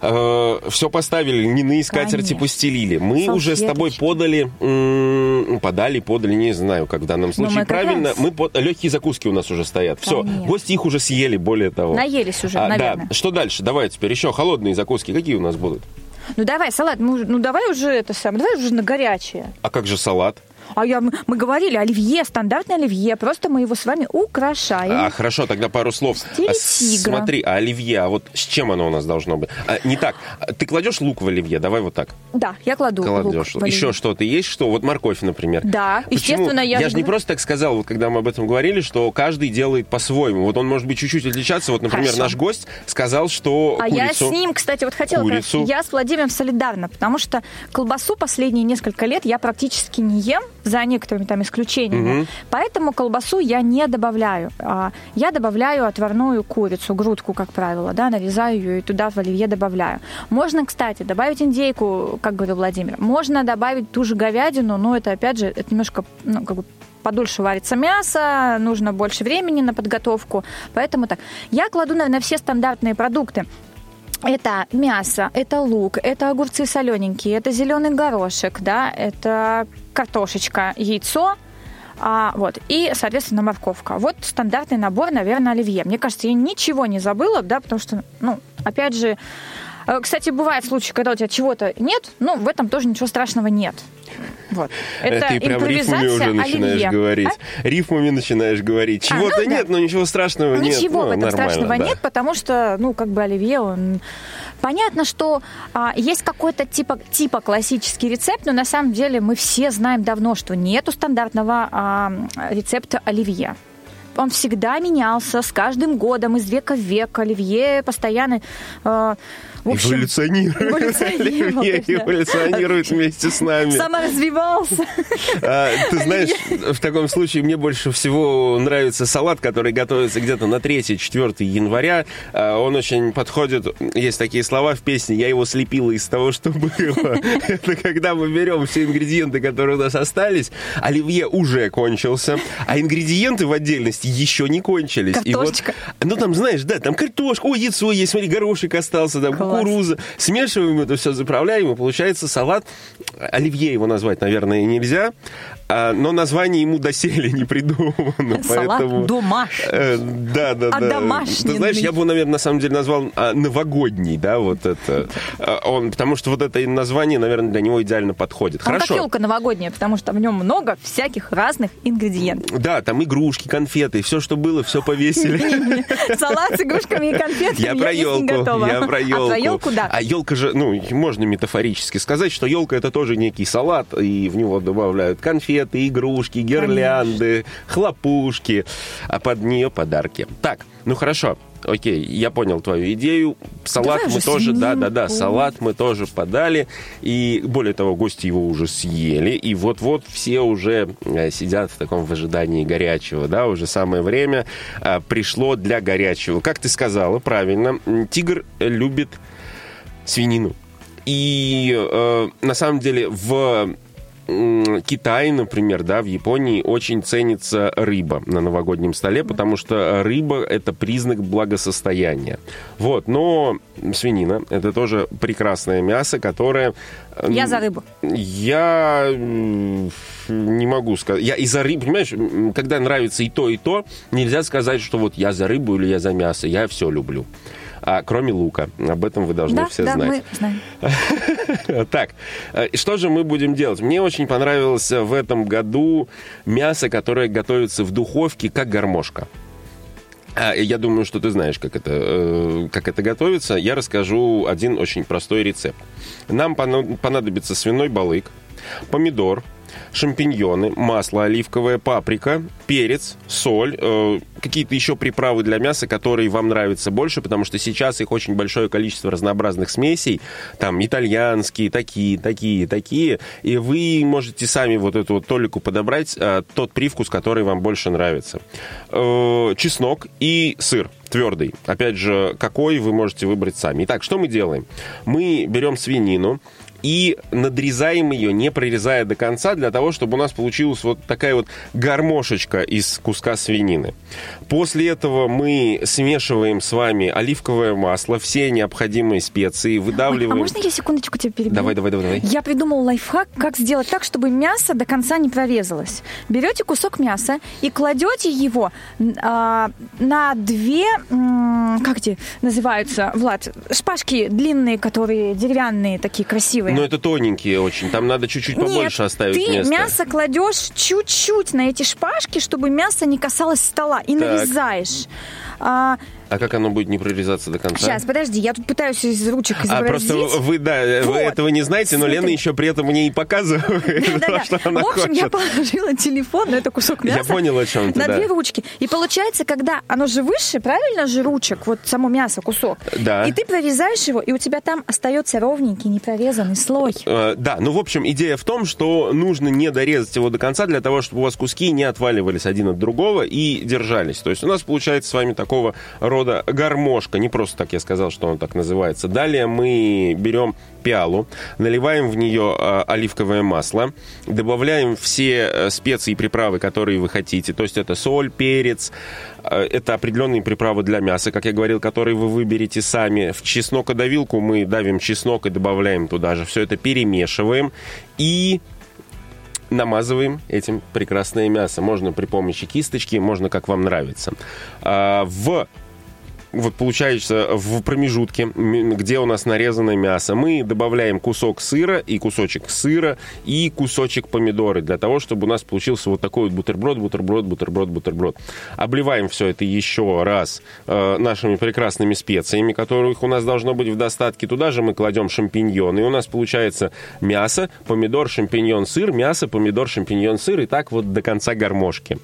Все поставили, льняные скатерти Конечно. постелили. Мы уже с тобой Салфеточки. подали, м, подали, подали, не знаю, как в данном случае. Ну, мы как Правильно, раз. мы под- легкие закуски у нас уже стоят. Все, Конечно. гости их уже съели, более того. Наелись уже, А, наверное. Да, что дальше? Давай теперь еще холодные закуски. Какие у нас будут? Ну давай, салат, мы ну давай уже это самое, давай уже на горячее. А как же салат? А я, мы говорили, оливье, стандартное оливье, просто мы его с вами украшаем. А, хорошо, тогда пару слов. А. Смотри, а оливье, а вот с чем оно у нас должно быть? А, не так. А, Ты кладешь лук в оливье? Давай вот так. Да, я кладу лук Кладешь. оливье. Еще что-то есть? Что? Вот морковь, например. Да, Почему? естественно, я... Я же не просто так сказал, вот когда мы об этом говорили, что каждый делает по-своему. Вот он может быть чуть-чуть отличаться. Вот, например, Хорошо. наш гость сказал, что А я курицу... с ним, кстати, вот хотела... Курицу. Я с Владимиром солидарна, потому что колбасу последние несколько лет я практически не ем. За некоторыми там исключениями. Мгм. Поэтому колбасу я не добавляю. А, Я добавляю отварную курицу, грудку, как правило, да, нарезаю ее и туда в оливье добавляю. Можно, кстати, добавить индейку, как говорил Владимир. Можно добавить ту же говядину, но это, опять же, это немножко, ну, как бы подольше варится мясо, нужно больше времени на подготовку, поэтому так. Я кладу, наверное, все стандартные продукты. Это мясо, это лук, это огурцы солененькие, это зеленый горошек, да, это картошечка, яйцо, а, вот, и, соответственно, морковка. Вот стандартный набор, наверное, оливье. Мне кажется, я ничего не забыла, да, потому что, ну, опять же, кстати, бывает случаи, когда у тебя чего-то нет, ну, в этом тоже ничего страшного нет. Вот. Это Ты прям рифмами уже начинаешь оливье. говорить. А? Рифмами начинаешь говорить. А, Чего-то ну да. нет, но ничего страшного нет. Ничего Ну, в этом страшного да. нет, потому что, ну, как бы оливье, он... Понятно, что а, есть какой-то типа, типа классический рецепт, но на самом деле мы все знаем давно, что нету стандартного а, рецепта оливье. Он всегда менялся с каждым годом, из века в век. Оливье постоянно... а, в общем, Эволюционирует. эволюционировал, эволюционирует вместе с нами. саморазвивался. А, Ты знаешь, в таком случае мне больше всего нравится салат, который готовится где-то на 3-4 января. А, Он очень подходит, есть такие слова в песне, я его слепила из того, что было. Это когда мы берем все ингредиенты, которые у нас остались, оливье уже кончился, а ингредиенты в отдельности еще не кончились. И вот, Картошечка. ну там, знаешь, да, там картошка, ой, яйцо есть, смотри, горошек остался, там Кукуруза. Смешиваем это все, заправляем, и получается салат. Оливье его назвать, наверное, нельзя, а, но название ему доселе не придумано. Салат поэтому... домаш. Э, Да, да, А да. домашний. Ты знаешь, я бы, наверное, на самом деле назвал а, новогодний, да, вот это. А, Он, потому что вот это название, наверное, для него идеально подходит. Он как Хорошо. елка новогодняя, потому что в нем много всяких разных ингредиентов. Да, там игрушки, конфеты, все, что было, все повесили. Салат с игрушками и конфетами Я про елку. Я про елку. А про елку, да. А елка же, ну, можно метафорически сказать, что елка это тоже некий салат, и в него добавляют конфеты, игрушки, гирлянды, хлопушки, а под нее подарки. Так, ну хорошо. Окей, я понял твою идею. Салат Давай мы тоже, да, да, да, салат мы тоже подали. И более того, гости его уже съели. И вот-вот все уже э, сидят в таком в ожидании горячего, да, уже самое время э, пришло для горячего. Как ты сказала, правильно, тигр любит свинину. И э, на самом деле в Китае, например, да, в Японии очень ценится рыба на новогоднем столе, потому что рыба это признак благосостояния. Вот, но свинина это тоже прекрасное мясо, которое Я за рыбу. я не могу сказать. Я из-за рыбы, понимаешь, м, когда нравится и то, и то, нельзя сказать, что вот я за рыбу или я за мясо. Я все люблю. А, кроме лука. Об этом вы должны Да, все да, знать. мы знаем. Так, э, что же мы будем делать? Мне очень понравилось в этом году мясо, которое готовится в духовке, как гармошка. А, Я думаю, что ты знаешь, как это, э, как это готовится. Я расскажу один очень простой рецепт. Нам понадобится свиной балык, помидор, шампиньоны, масло оливковое, паприка, перец, соль, э, какие-то еще приправы для мяса, которые вам нравятся больше, потому что сейчас их очень большое количество разнообразных смесей, там итальянские, такие, такие, такие, и вы можете сами вот эту вот толику подобрать, э, тот привкус, который вам больше нравится. Э, чеснок и сыр твердый. Опять же, какой вы можете выбрать сами. Итак, что мы делаем? Мы берем свинину, и надрезаем ее, не прорезая до конца, для того, чтобы у нас получилась вот такая вот гармошечка из куска свинины. После этого мы смешиваем с вами оливковое масло, все необходимые специи, Ой, а выдавливаем... можно я секундочку тебя перебью? Давай, давай, давай, давай. Я придумал лайфхак, как сделать так, чтобы мясо до конца не прорезалось. Берете кусок мяса и кладете его а, на две, м, как эти называются, Влад, шпажки длинные, которые деревянные, такие красивые. Но это тоненькие очень, там надо чуть-чуть побольше Нет, оставить ты места. мясо кладешь чуть-чуть на эти шпажки, чтобы мясо не касалось стола, и Так. нарезаешь. А, А как оно будет не прорезаться до конца? Сейчас, подожди, я тут пытаюсь из ручек А изобразить. просто вы, да, Вот. вы этого не знаете, но Смотри. Лена еще при этом мне и показывает, Да-да-да. что она В общем, я хочет. положила телефон на это кусок Я мяса. понял, о чем ты, на да. две ручки. И получается, когда оно же выше, правильно же ручек, вот само мясо, кусок. Да. И ты прорезаешь его, и у тебя там остается ровненький, непрорезанный слой. Э, Да, ну, в общем, идея в том, что нужно не дорезать его до конца для того, чтобы у вас куски не отваливались один от другого и держались. То есть у нас получается с вами такого рода гармошка. Не просто так я сказал, что он так называется. Далее мы берем пиалу, наливаем в нее э, оливковое масло, добавляем все э, специи и приправы, которые вы хотите. То есть это соль, перец, э, это определенные приправы для мяса, как я говорил, которые вы выберете сами. В чеснокодавилку мы давим чеснок и добавляем туда же. Все это перемешиваем и намазываем этим прекрасное мясо. Можно при помощи кисточки, можно как вам нравится. А, В вот получается в промежутке, где у нас нарезанное мясо, мы добавляем кусок сыра и кусочек сыра и кусочек помидоры для того, чтобы у нас получился вот такой вот бутерброд, бутерброд, бутерброд, бутерброд. Обливаем все это еще раз э, нашими прекрасными специями, которых у нас должно быть в достатке. Туда же мы кладем шампиньоны, и у нас получается мясо, помидор, шампиньон, сыр, мясо, помидор, шампиньон, сыр, и так вот до конца гармошки.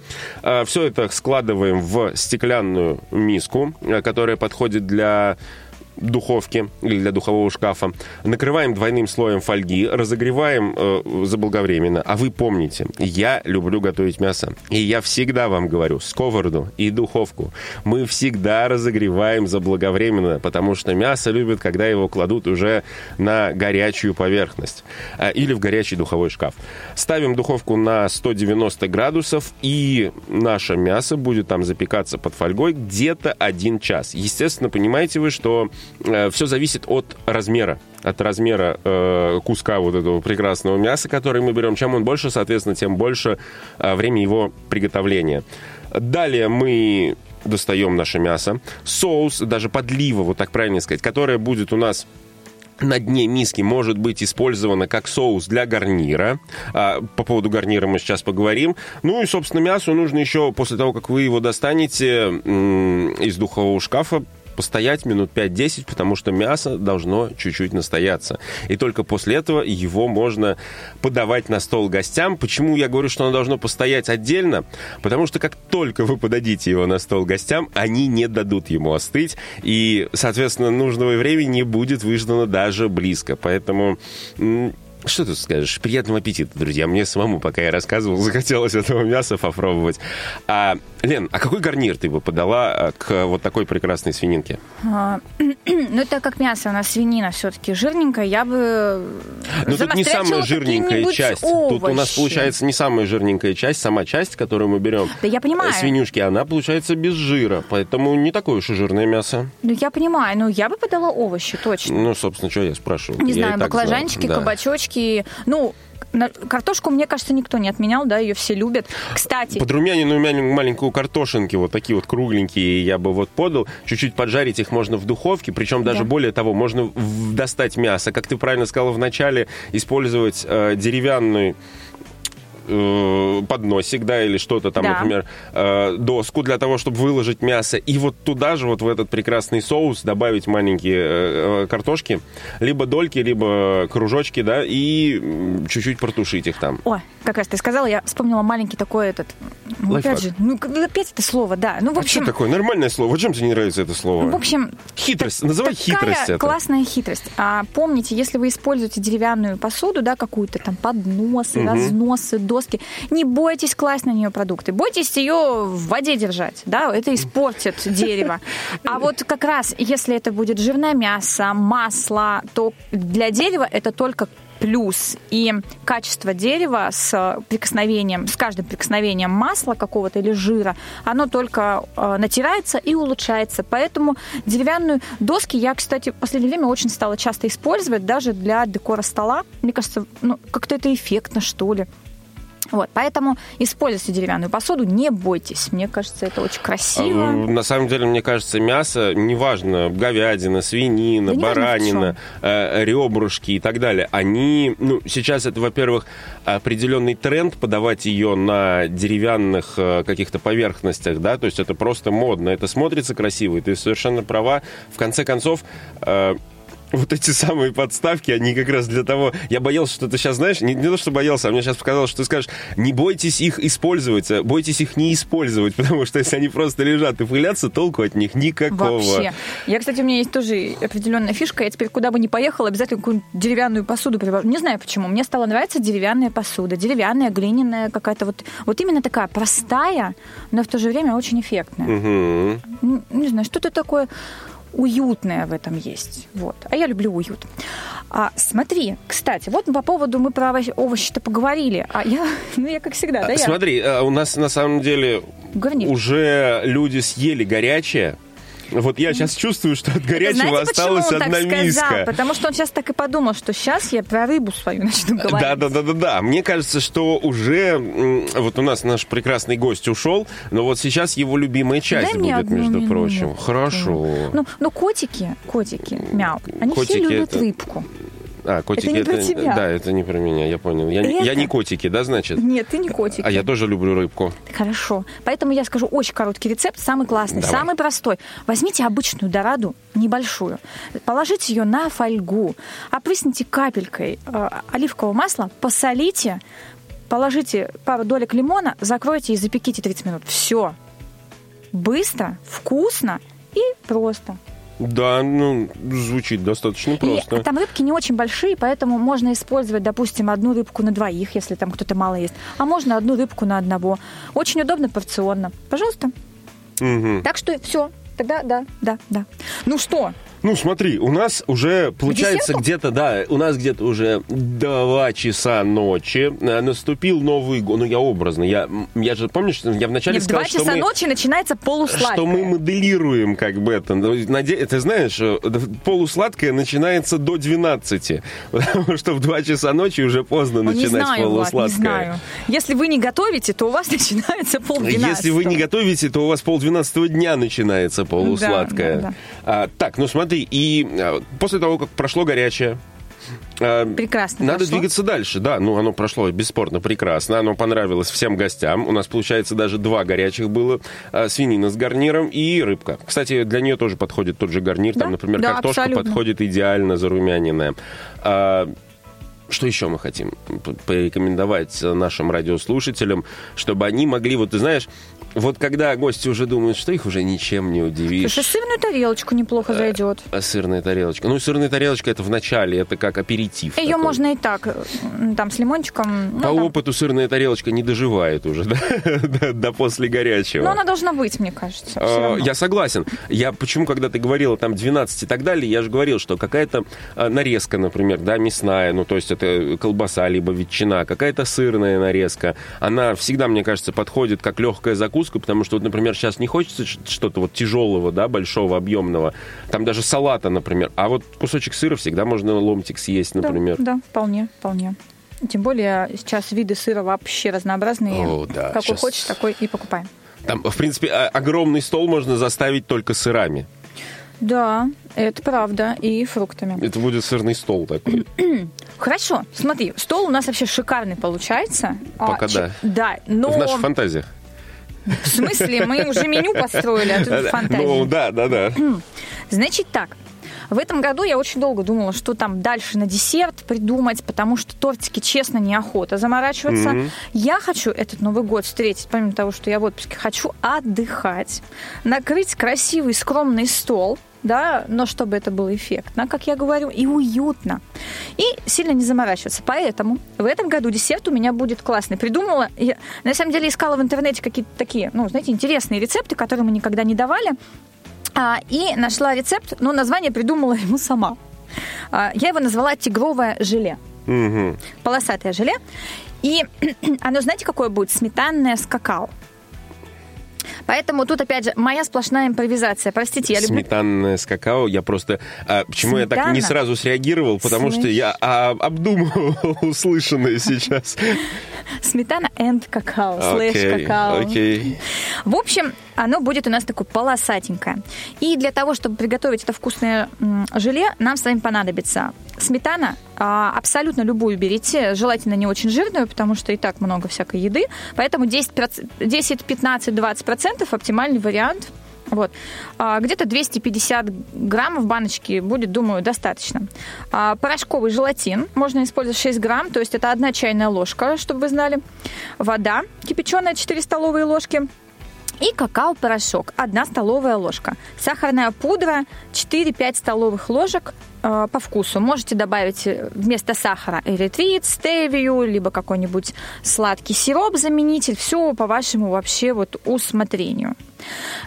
Все это складываем в стеклянную миску, э, которая подходит для духовки или для духового шкафа. Накрываем двойным слоем фольги, разогреваем э, заблаговременно. А вы помните, я люблю готовить мясо. И я всегда вам говорю, сковороду и духовку мы всегда разогреваем заблаговременно, потому что мясо любит, когда его кладут уже на горячую поверхность э, или в горячий духовой шкаф. Ставим духовку на 190 градусов, и наше мясо будет там запекаться под фольгой где-то один час. Естественно, понимаете вы, что все зависит от размера от размера э, куска вот этого прекрасного мяса, который мы берем. Чем он больше, соответственно, тем больше э, время его приготовления. Далее мы достаем наше мясо. Соус, даже подлива, вот так правильно сказать, которая будет у нас на дне миски может быть использовано как соус для гарнира. А, по поводу гарнира мы сейчас поговорим. Ну и, собственно, мясу нужно еще после того, как вы его достанете из духового шкафа, постоять минут 5-10, потому что мясо должно чуть-чуть настояться. И только после этого его можно подавать на стол гостям. Почему я говорю, что оно должно постоять отдельно? Потому что как только вы подадите его на стол гостям, они не дадут ему остыть, и, соответственно, нужного времени не будет выждано даже близко. Поэтому что тут скажешь? Приятного аппетита, друзья. Мне самому, пока я рассказывал, захотелось этого мяса попробовать. А, Лен, а какой гарнир ты бы подала а, к вот такой прекрасной свининке? А, Ну, так как мясо у нас свинина все-таки жирненькая, я бы Ну, тут не самая жирненькая часть. Тут у нас овощи. получается не самая жирненькая часть, сама часть, которую мы берем. Да я понимаю. э, Свинюшки, она получается без жира, поэтому не такое уж и жирное мясо. Ну, я понимаю, ну, я бы подала овощи, точно. Ну, собственно, что я спрашиваю? Не Я знаю, баклажанчики, Да. кабачочки. Ну, на- картошку, мне кажется, никто не отменял, да, ее все любят. Кстати, Подрумяненную мяль- маленькую картошинки, вот такие вот кругленькие, я бы вот подал. Чуть-чуть поджарить их можно в духовке, причем даже Да. более того, можно достать мясо. Как ты правильно сказала в начале, использовать э, деревянный э, подносик, да, или что-то там, Да. например, э, доску для того, чтобы выложить мясо, и вот туда же, вот в этот прекрасный соус добавить маленькие э, э, картошки, либо дольки, либо кружочки, да, и чуть-чуть протушить их там. Ой, как раз ты сказала, я вспомнила маленький такой этот... Ну, опять же, ну, к- опять это слово, да. Ну, в А общем... что такое? Нормальное слово. Чем тебе не нравится это слово? В общем, Хитрость. Называй такая хитрость это. классная хитрость. А, помните, если вы используете деревянную посуду, да, какую-то там подносы, разносы, доски, не бойтесь класть на нее продукты. Бойтесь ее в воде держать, да, это испортит дерево. А вот как раз, если это будет жирное мясо, масло, то для дерева это только плюс. И качество дерева с прикосновением, с каждым прикосновением масла какого-то или жира, оно только э, натирается и улучшается. Поэтому деревянную доски я, кстати, в последнее время очень стала часто использовать даже для декора стола. Мне кажется, ну, как-то это эффектно, что ли. Вот, поэтому используйте деревянную посуду, не бойтесь. Мне кажется, это очень красиво. А, На самом деле, мне кажется, мясо, неважно, говядина, свинина, Да баранина, э, ребрышки и так далее, они, ну, сейчас это, во-первых, определенный тренд подавать ее на деревянных э, каких-то поверхностях, да, то есть это просто модно, это смотрится красиво, и ты совершенно права. В конце концов, э, вот эти самые подставки, они как раз для того... Я боялся, что ты сейчас, знаешь, не, не то, что боялся, а мне сейчас показалось, что ты скажешь, не бойтесь их использовать, а бойтесь их не использовать, потому что если они просто лежат и пылятся, толку от них никакого. Вообще. Я, кстати, у меня есть тоже определенная фишка. Я теперь куда бы ни поехала, обязательно какую-нибудь деревянную посуду привожу. Не знаю почему. Мне стала нравиться деревянная посуда. Деревянная, глиняная какая-то вот... Вот именно такая простая, но в то же время очень эффектная. Мгм. Н- Не знаю, что-то такое уютное в этом есть. Вот. А я люблю уют. А, смотри, кстати, вот по поводу мы про овощ- овощи-то поговорили. А я, ну я как всегда, да, я Смотри, э, у нас на самом деле гарнир. уже люди съели горячее. Вот я сейчас чувствую, что от горячего Знаете, осталась почему он одна так сказал? миска. Потому что он сейчас так и подумал, что сейчас я про рыбу свою начну говорить. Да, да, да, да, да. Мне кажется, что уже вот у нас наш прекрасный гость ушел, но вот сейчас его любимая часть Дай будет, одну между минутку. прочим. Хорошо. Ну, ну, котики, котики, мяу, они Котики все любят это- рыбку. А, котики не про тебя. Да, это не про меня, я понял. Я, не- я Это- не котики, да, значит? Нет, ты не котики. А я тоже люблю рыбку. Хорошо. Поэтому я скажу очень короткий рецепт, самый классный, Давай. самый простой. Возьмите обычную дораду, небольшую, положите ее на фольгу, опрысните капелькой э, оливкового масла, посолите, положите пару долек лимона, закройте и запеките 30 минут. Все. Быстро, вкусно и просто. Да, ну, звучит достаточно просто. И там рыбки не очень большие, поэтому можно использовать, допустим, одну рыбку на двоих, если там кто-то мало ест, а можно одну рыбку на одного. Очень удобно порционно. Пожалуйста. Мгм. Так что все. Тогда да, да, да. Ну что, Ну, смотри, у нас уже получается где-то, да, у нас где-то уже 2 часа ночи. Э, Наступил Новый год. Ну, я образно. Я, я же, помнишь, я вначале не в сказал, два что часа мы... ночи начинается полусладкое. Что мы моделируем как бы это. Ну, наде- Ты знаешь, э, полусладкое начинается до 12. Потому что в 2 часа ночи уже поздно Ну, не начинать знаю, Влад, полусладкое. не знаю. Если вы не готовите, то у вас начинается полдвенадцатого. Если вы не готовите, то у вас полдвенадцатого дня начинается полусладкое. Да, да, да. А, так, ну смотри, и а, после того, как прошло горячее, а, Прекрасно Надо прошло. двигаться дальше, да. Ну, оно прошло бесспорно прекрасно. Оно понравилось всем гостям. У нас, получается, даже два горячих было. а, Свинина с гарниром и рыбка. Кстати, для нее тоже подходит тот же гарнир. Там, Да, например, да, картошка абсолютно. подходит идеально зарумяненная. А, что еще мы хотим порекомендовать нашим радиослушателям, чтобы они могли, вот ты знаешь, вот когда гости уже думают, что их уже ничем не удивишь. Слушай, сырную тарелочку неплохо зайдет. А сырная тарелочка. Ну, сырная тарелочка это в начале, это как аперитив. Ее такой. можно и так, м, там, с лимончиком. ну, По там. опыту сырная тарелочка не доживает уже да, до, после горячего. Но она должна быть, мне кажется. Э, равно. Я согласен. Я почему, когда ты говорила там 12 и так далее, я же говорил, что какая-то э, нарезка, например, да, мясная, ну, то есть это колбаса, либо ветчина, какая-то сырная нарезка, она всегда, мне кажется, подходит как легкая закуска, потому что, вот, например, сейчас не хочется что-то вот тяжелого, да, большого, объемного, там даже салата, например, а вот кусочек сыра всегда можно ломтик съесть, Да, например. Да, вполне, вполне. Тем более сейчас виды сыра вообще разнообразные. О, да, Какой щас- хочешь, такой и покупаем. Там, в принципе, огромный стол можно заставить только сырами. Да, это правда. И фруктами. Это будет сырный стол такой. Хорошо, смотри, стол у нас вообще шикарный получается. А, Пока че- да. Да, но В наших фантазиях. в смысле мы уже меню построили, а тут фантазия. Ну, да, да, да. Значит так, в этом году я очень долго думала, что там дальше на десерт придумать, потому что тортики, честно, неохота заморачиваться. Мгм. Я хочу этот Новый год встретить, помимо того, что я в отпуске, хочу отдыхать, накрыть красивый, скромный стол, да, но чтобы это было эффектно, как я говорю, и уютно. И сильно не заморачиваться. Поэтому в этом году десерт у меня будет классный. Придумала, я на самом деле искала в интернете какие-то такие, ну, знаете, интересные рецепты, которые мы никогда не давали. А, и нашла рецепт, но название придумала ему сама. А, я его назвала тигровое желе. Мгм. Полосатое желе. И оно, знаете, какое будет? Сметанное с какао. Поэтому тут, опять же, моя сплошная импровизация. Простите, я люблю... Сметанное с какао, я просто... А, почему я так не Сметана? сразу среагировал? Потому что я а, обдумывал услышанное сейчас. Сметана and какао, слэш Окей, какао. В общем, оно будет у нас такое полосатенькое. И для того, чтобы приготовить это вкусное желе, нам с вами понадобится сметана. а, абсолютно любую берите, желательно не очень жирную, потому что и так много всякой еды. Поэтому 10, 10 15, 20 процентов оптимальный вариант. Вот. А, Где-то 250 граммов баночки будет, думаю, достаточно. А, Порошковый желатин можно использовать 6 грамм, то есть это одна чайная ложка, чтобы вы знали. Вода кипяченая 4 столовые ложки. И какао-порошок, 1 столовая ложка. Сахарная пудра, 4-5 столовых ложек э, по вкусу. Можете добавить э, вместо сахара эритрит, стевию, либо какой-нибудь сладкий сироп, заменитель. Все по вашему вообще вот усмотрению.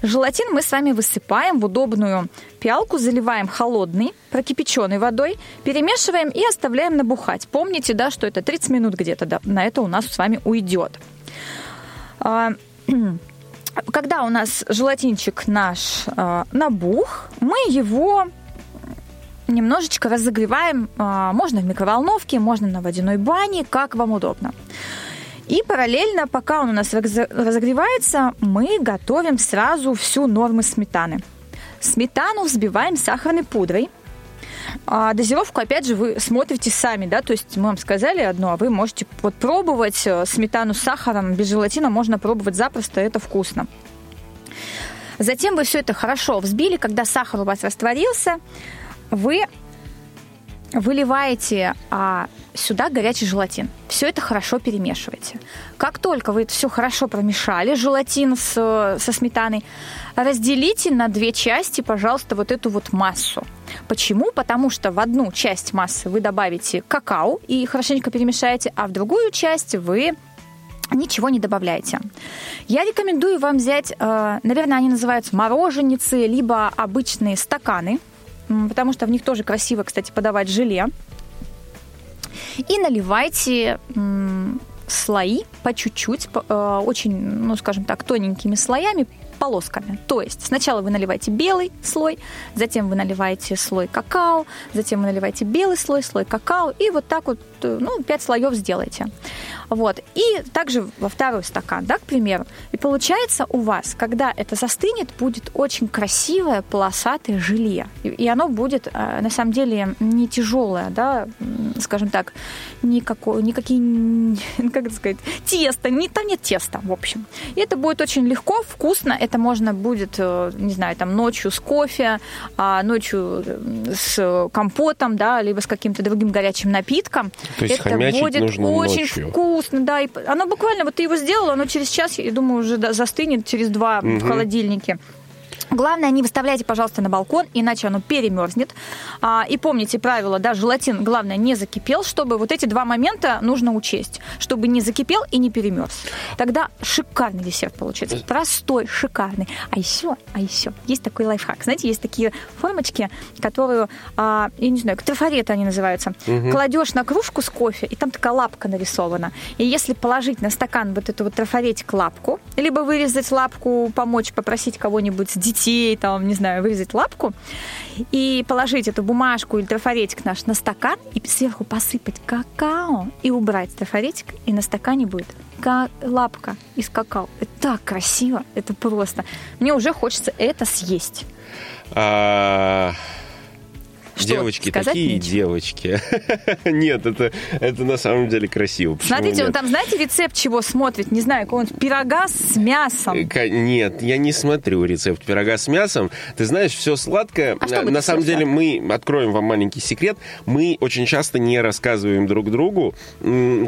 Желатин мы с вами высыпаем в удобную пиалку, заливаем холодной, прокипяченной водой, перемешиваем и оставляем набухать. Помните, да, что это 30 минут где-то да, на это у нас с вами уйдет. Когда у нас желатинчик наш э, набух, мы его немножечко разогреваем. э, можно в микроволновке, можно на водяной бане, как вам удобно. И параллельно, пока он у нас раз- разогревается, мы готовим сразу всю норму сметаны. Сметану взбиваем сахарной пудрой. А дозировку, опять же, вы смотрите сами, да, то есть мы вам сказали одно, а вы можете вот пробовать э, сметану с сахаром без желатина, можно пробовать запросто, это вкусно. Затем вы все это хорошо взбили, когда сахар у вас растворился, вы выливаете а, сюда горячий желатин. Все это хорошо перемешиваете. Как только вы это все хорошо промешали, желатин с, со сметаной, разделите на две части, пожалуйста, вот эту вот массу. Почему? Потому что в одну часть массы вы добавите какао и хорошенько перемешаете, а в другую часть вы ничего не добавляете. Я рекомендую вам взять, э, наверное, они называются мороженицы, либо обычные стаканы, потому что в них тоже красиво, кстати, подавать желе. И наливайте слои по чуть-чуть, э, очень, ну, скажем так, тоненькими слоями, полосками. То есть сначала вы наливаете белый слой, затем вы наливаете слой какао, затем вы наливаете белый слой, слой какао, и вот так вот, ну, 5 слоев сделаете. Вот. И также во второй стакан, да, к примеру. И получается у вас, когда это застынет, будет очень красивое полосатое желе. И, оно будет, э, на самом деле, не тяжелое, да, скажем так, никакое, никакие, как это сказать, тесто, не, там нет теста, в общем. И это будет очень легко, вкусно. Это можно будет, э, не знаю, там ночью с кофе, а ночью э, с компотом, да, либо с каким-то другим горячим напитком. То есть это будет нужно очень ночью. вкусно, да. И оно буквально, вот ты его сделала, оно через час, я думаю, уже застынет через два в холодильнике. Главное, не выставляйте, пожалуйста, на балкон, иначе оно перемерзнет. А, и помните правило, да, желатин, главное, не закипел, чтобы вот эти два момента нужно учесть, чтобы не закипел и не перемерз. Тогда шикарный десерт получается. Простой, шикарный. А еще, а еще, есть такой лайфхак. Знаете, есть такие формочки, которые, а, я не знаю, трафареты они называются. Кладешь на кружку с кофе, и там такая лапка нарисована. И если положить на стакан вот эту вот трафаретик лапку, либо вырезать лапку, помочь, попросить кого-нибудь с детей, там, не знаю, вырезать лапку, и положить эту бумажку или трафаретик наш на стакан, и сверху посыпать какао, и убрать трафаретик, и на стакане будет ка- лапка из какао. Это так красиво, это просто. Мне уже хочется это съесть. А, Что, девочки, такие нечего? девочки. Нет, это, это на самом деле красиво. Почему Смотрите, он нет? там, знаете, рецепт чего смотрит? Не знаю, какого-нибудь пирога с мясом. Э, Нет, я не смотрю рецепт пирога с мясом. Ты знаешь, все сладкое. А На самом деле сладкое? мы откроем вам маленький секрет. Мы очень часто не рассказываем друг другу,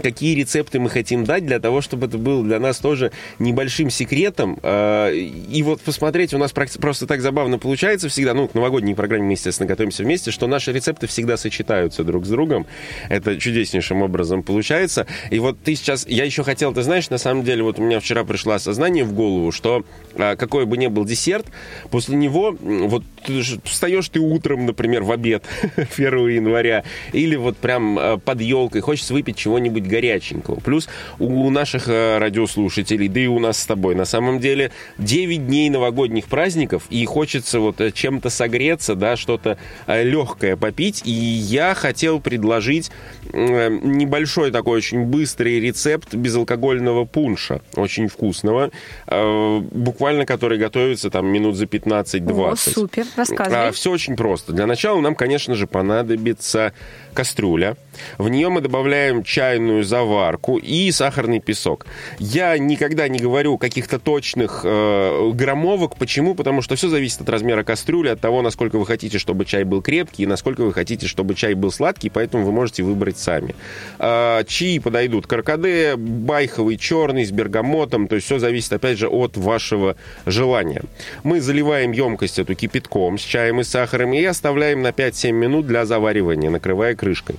какие рецепты мы хотим дать для того, чтобы это было для нас тоже небольшим секретом. Э, И вот посмотреть, у нас просто так забавно получается всегда. Ну, к новогодней программе мы, естественно, готовимся вместе, что наши рецепты всегда сочетаются друг с другом. Это чудеснейшим образом получается. И вот ты сейчас... Я еще хотел, ты знаешь, на самом деле, вот у меня вчера пришло осознание в голову, что а, какой бы ни был десерт, после него вот ты встаешь ты утром, например, в обед 1 января, или вот прям а, под елкой, хочется выпить чего-нибудь горяченького. Плюс у наших а, радиослушателей, да и у нас с тобой, на самом деле 9 дней новогодних праздников, и хочется вот э, чем-то согреться, да, что-то э, легкое попить. И я хотел предложить э, небольшой такой очень быстрый рецепт безалкогольного пунша, очень вкусного, буквально который готовится там минут за 15-20. О, супер, рассказывай. А, все очень просто. Для начала нам, конечно же, понадобится кастрюля. В нее мы добавляем чайную заварку и сахарный песок. Я никогда не говорю каких-то точных э, граммовок. Почему? Потому что все зависит от размера кастрюли, от того, насколько вы хотите, чтобы чай был крепкий, и насколько вы хотите, чтобы чай был сладкий, поэтому вы можете выбрать сами. Э, чаи подойдут каркаде, байховый, черный, с бергамотом, то есть все зависит, опять же, от вашего желания. Мы заливаем емкость эту кипятком с чаем и сахаром и оставляем на 5-7 минут для заваривания, накрывая крышкой.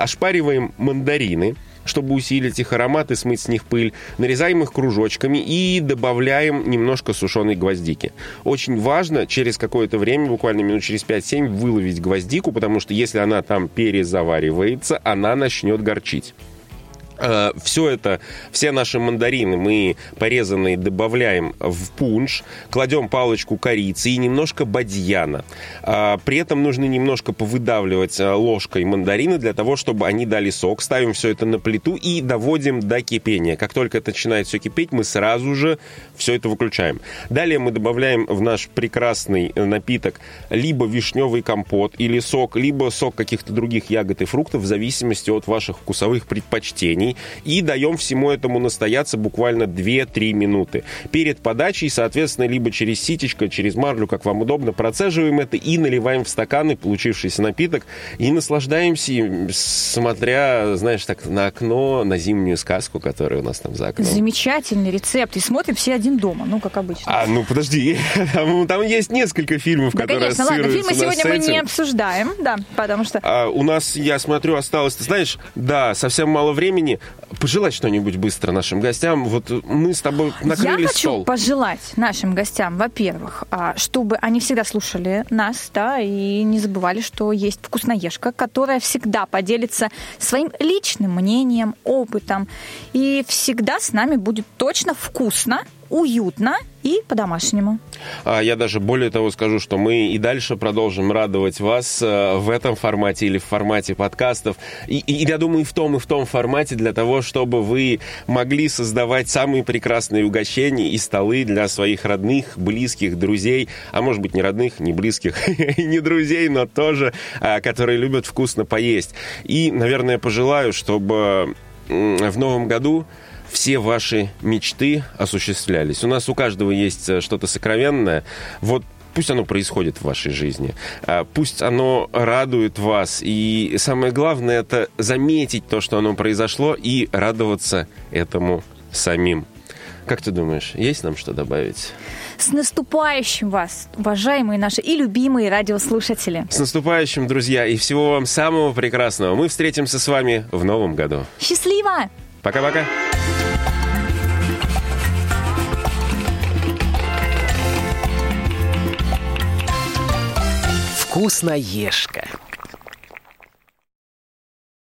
Ошпариваем мандарины, чтобы усилить их аромат и смыть с них пыль. Нарезаем их кружочками и добавляем немножко сушеной гвоздики. Очень важно через какое-то время, буквально минут через 5-7, выловить гвоздику, потому что если она там перезаваривается, она начнет горчить. Э, все это, все наши мандарины мы порезанные добавляем в пунш, кладем палочку корицы и немножко бадьяна. Э, при этом нужно немножко повыдавливать э, ложкой мандарины для того, чтобы они дали сок. Ставим все это на плиту и доводим до кипения. Как только это начинает все кипеть, мы сразу же все это выключаем. Далее мы добавляем в наш прекрасный напиток либо вишневый компот или сок, либо сок каких-то других ягод и фруктов в зависимости от ваших вкусовых предпочтений изменений и даем всему этому настояться буквально 2-3 минуты. Перед подачей, соответственно, либо через ситечко, через марлю, как вам удобно, процеживаем это и наливаем в стаканы получившийся напиток и наслаждаемся смотря, знаешь, так на окно, на зимнюю сказку, которая у нас там за окном. Замечательный рецепт. И смотрим все один дома, ну, как обычно. А, ну, подожди, там, там есть несколько фильмов, да, которые конечно, ладно, фильмы сегодня мы не обсуждаем, да, потому что... А, у нас, я смотрю, осталось, ты знаешь, да, совсем мало времени, пожелать что-нибудь быстро нашим гостям. Вот мы с тобой накрыли Я хочу стол. пожелать нашим гостям, во-первых, а, чтобы они всегда слушали нас, да, и не забывали, что есть вкусноежка, которая всегда поделится своим личным мнением, опытом, и всегда с нами будет точно вкусно, уютно и по-домашнему. А я даже более того скажу, что мы и дальше продолжим радовать вас э, в этом формате или в формате подкастов. И, и я думаю, в том, и в том формате для того, чтобы вы могли создавать самые прекрасные угощения и столы для своих родных, близких, друзей, а может быть не родных, не близких не друзей, но тоже, а, которые любят вкусно поесть. И, наверное, пожелаю, чтобы в новом году все ваши мечты осуществлялись. У нас у каждого есть э, что-то сокровенное. Вот пусть оно происходит в вашей жизни, а, пусть оно радует вас. И самое главное это заметить то, что оно произошло, и радоваться этому самим. Как ты думаешь, есть нам что добавить? С наступающим вас, уважаемые наши и любимые радиослушатели. С наступающим, друзья, и всего вам самого прекрасного. Мы встретимся с вами в новом году. Счастливо! Пока-пока. Вкусноежка.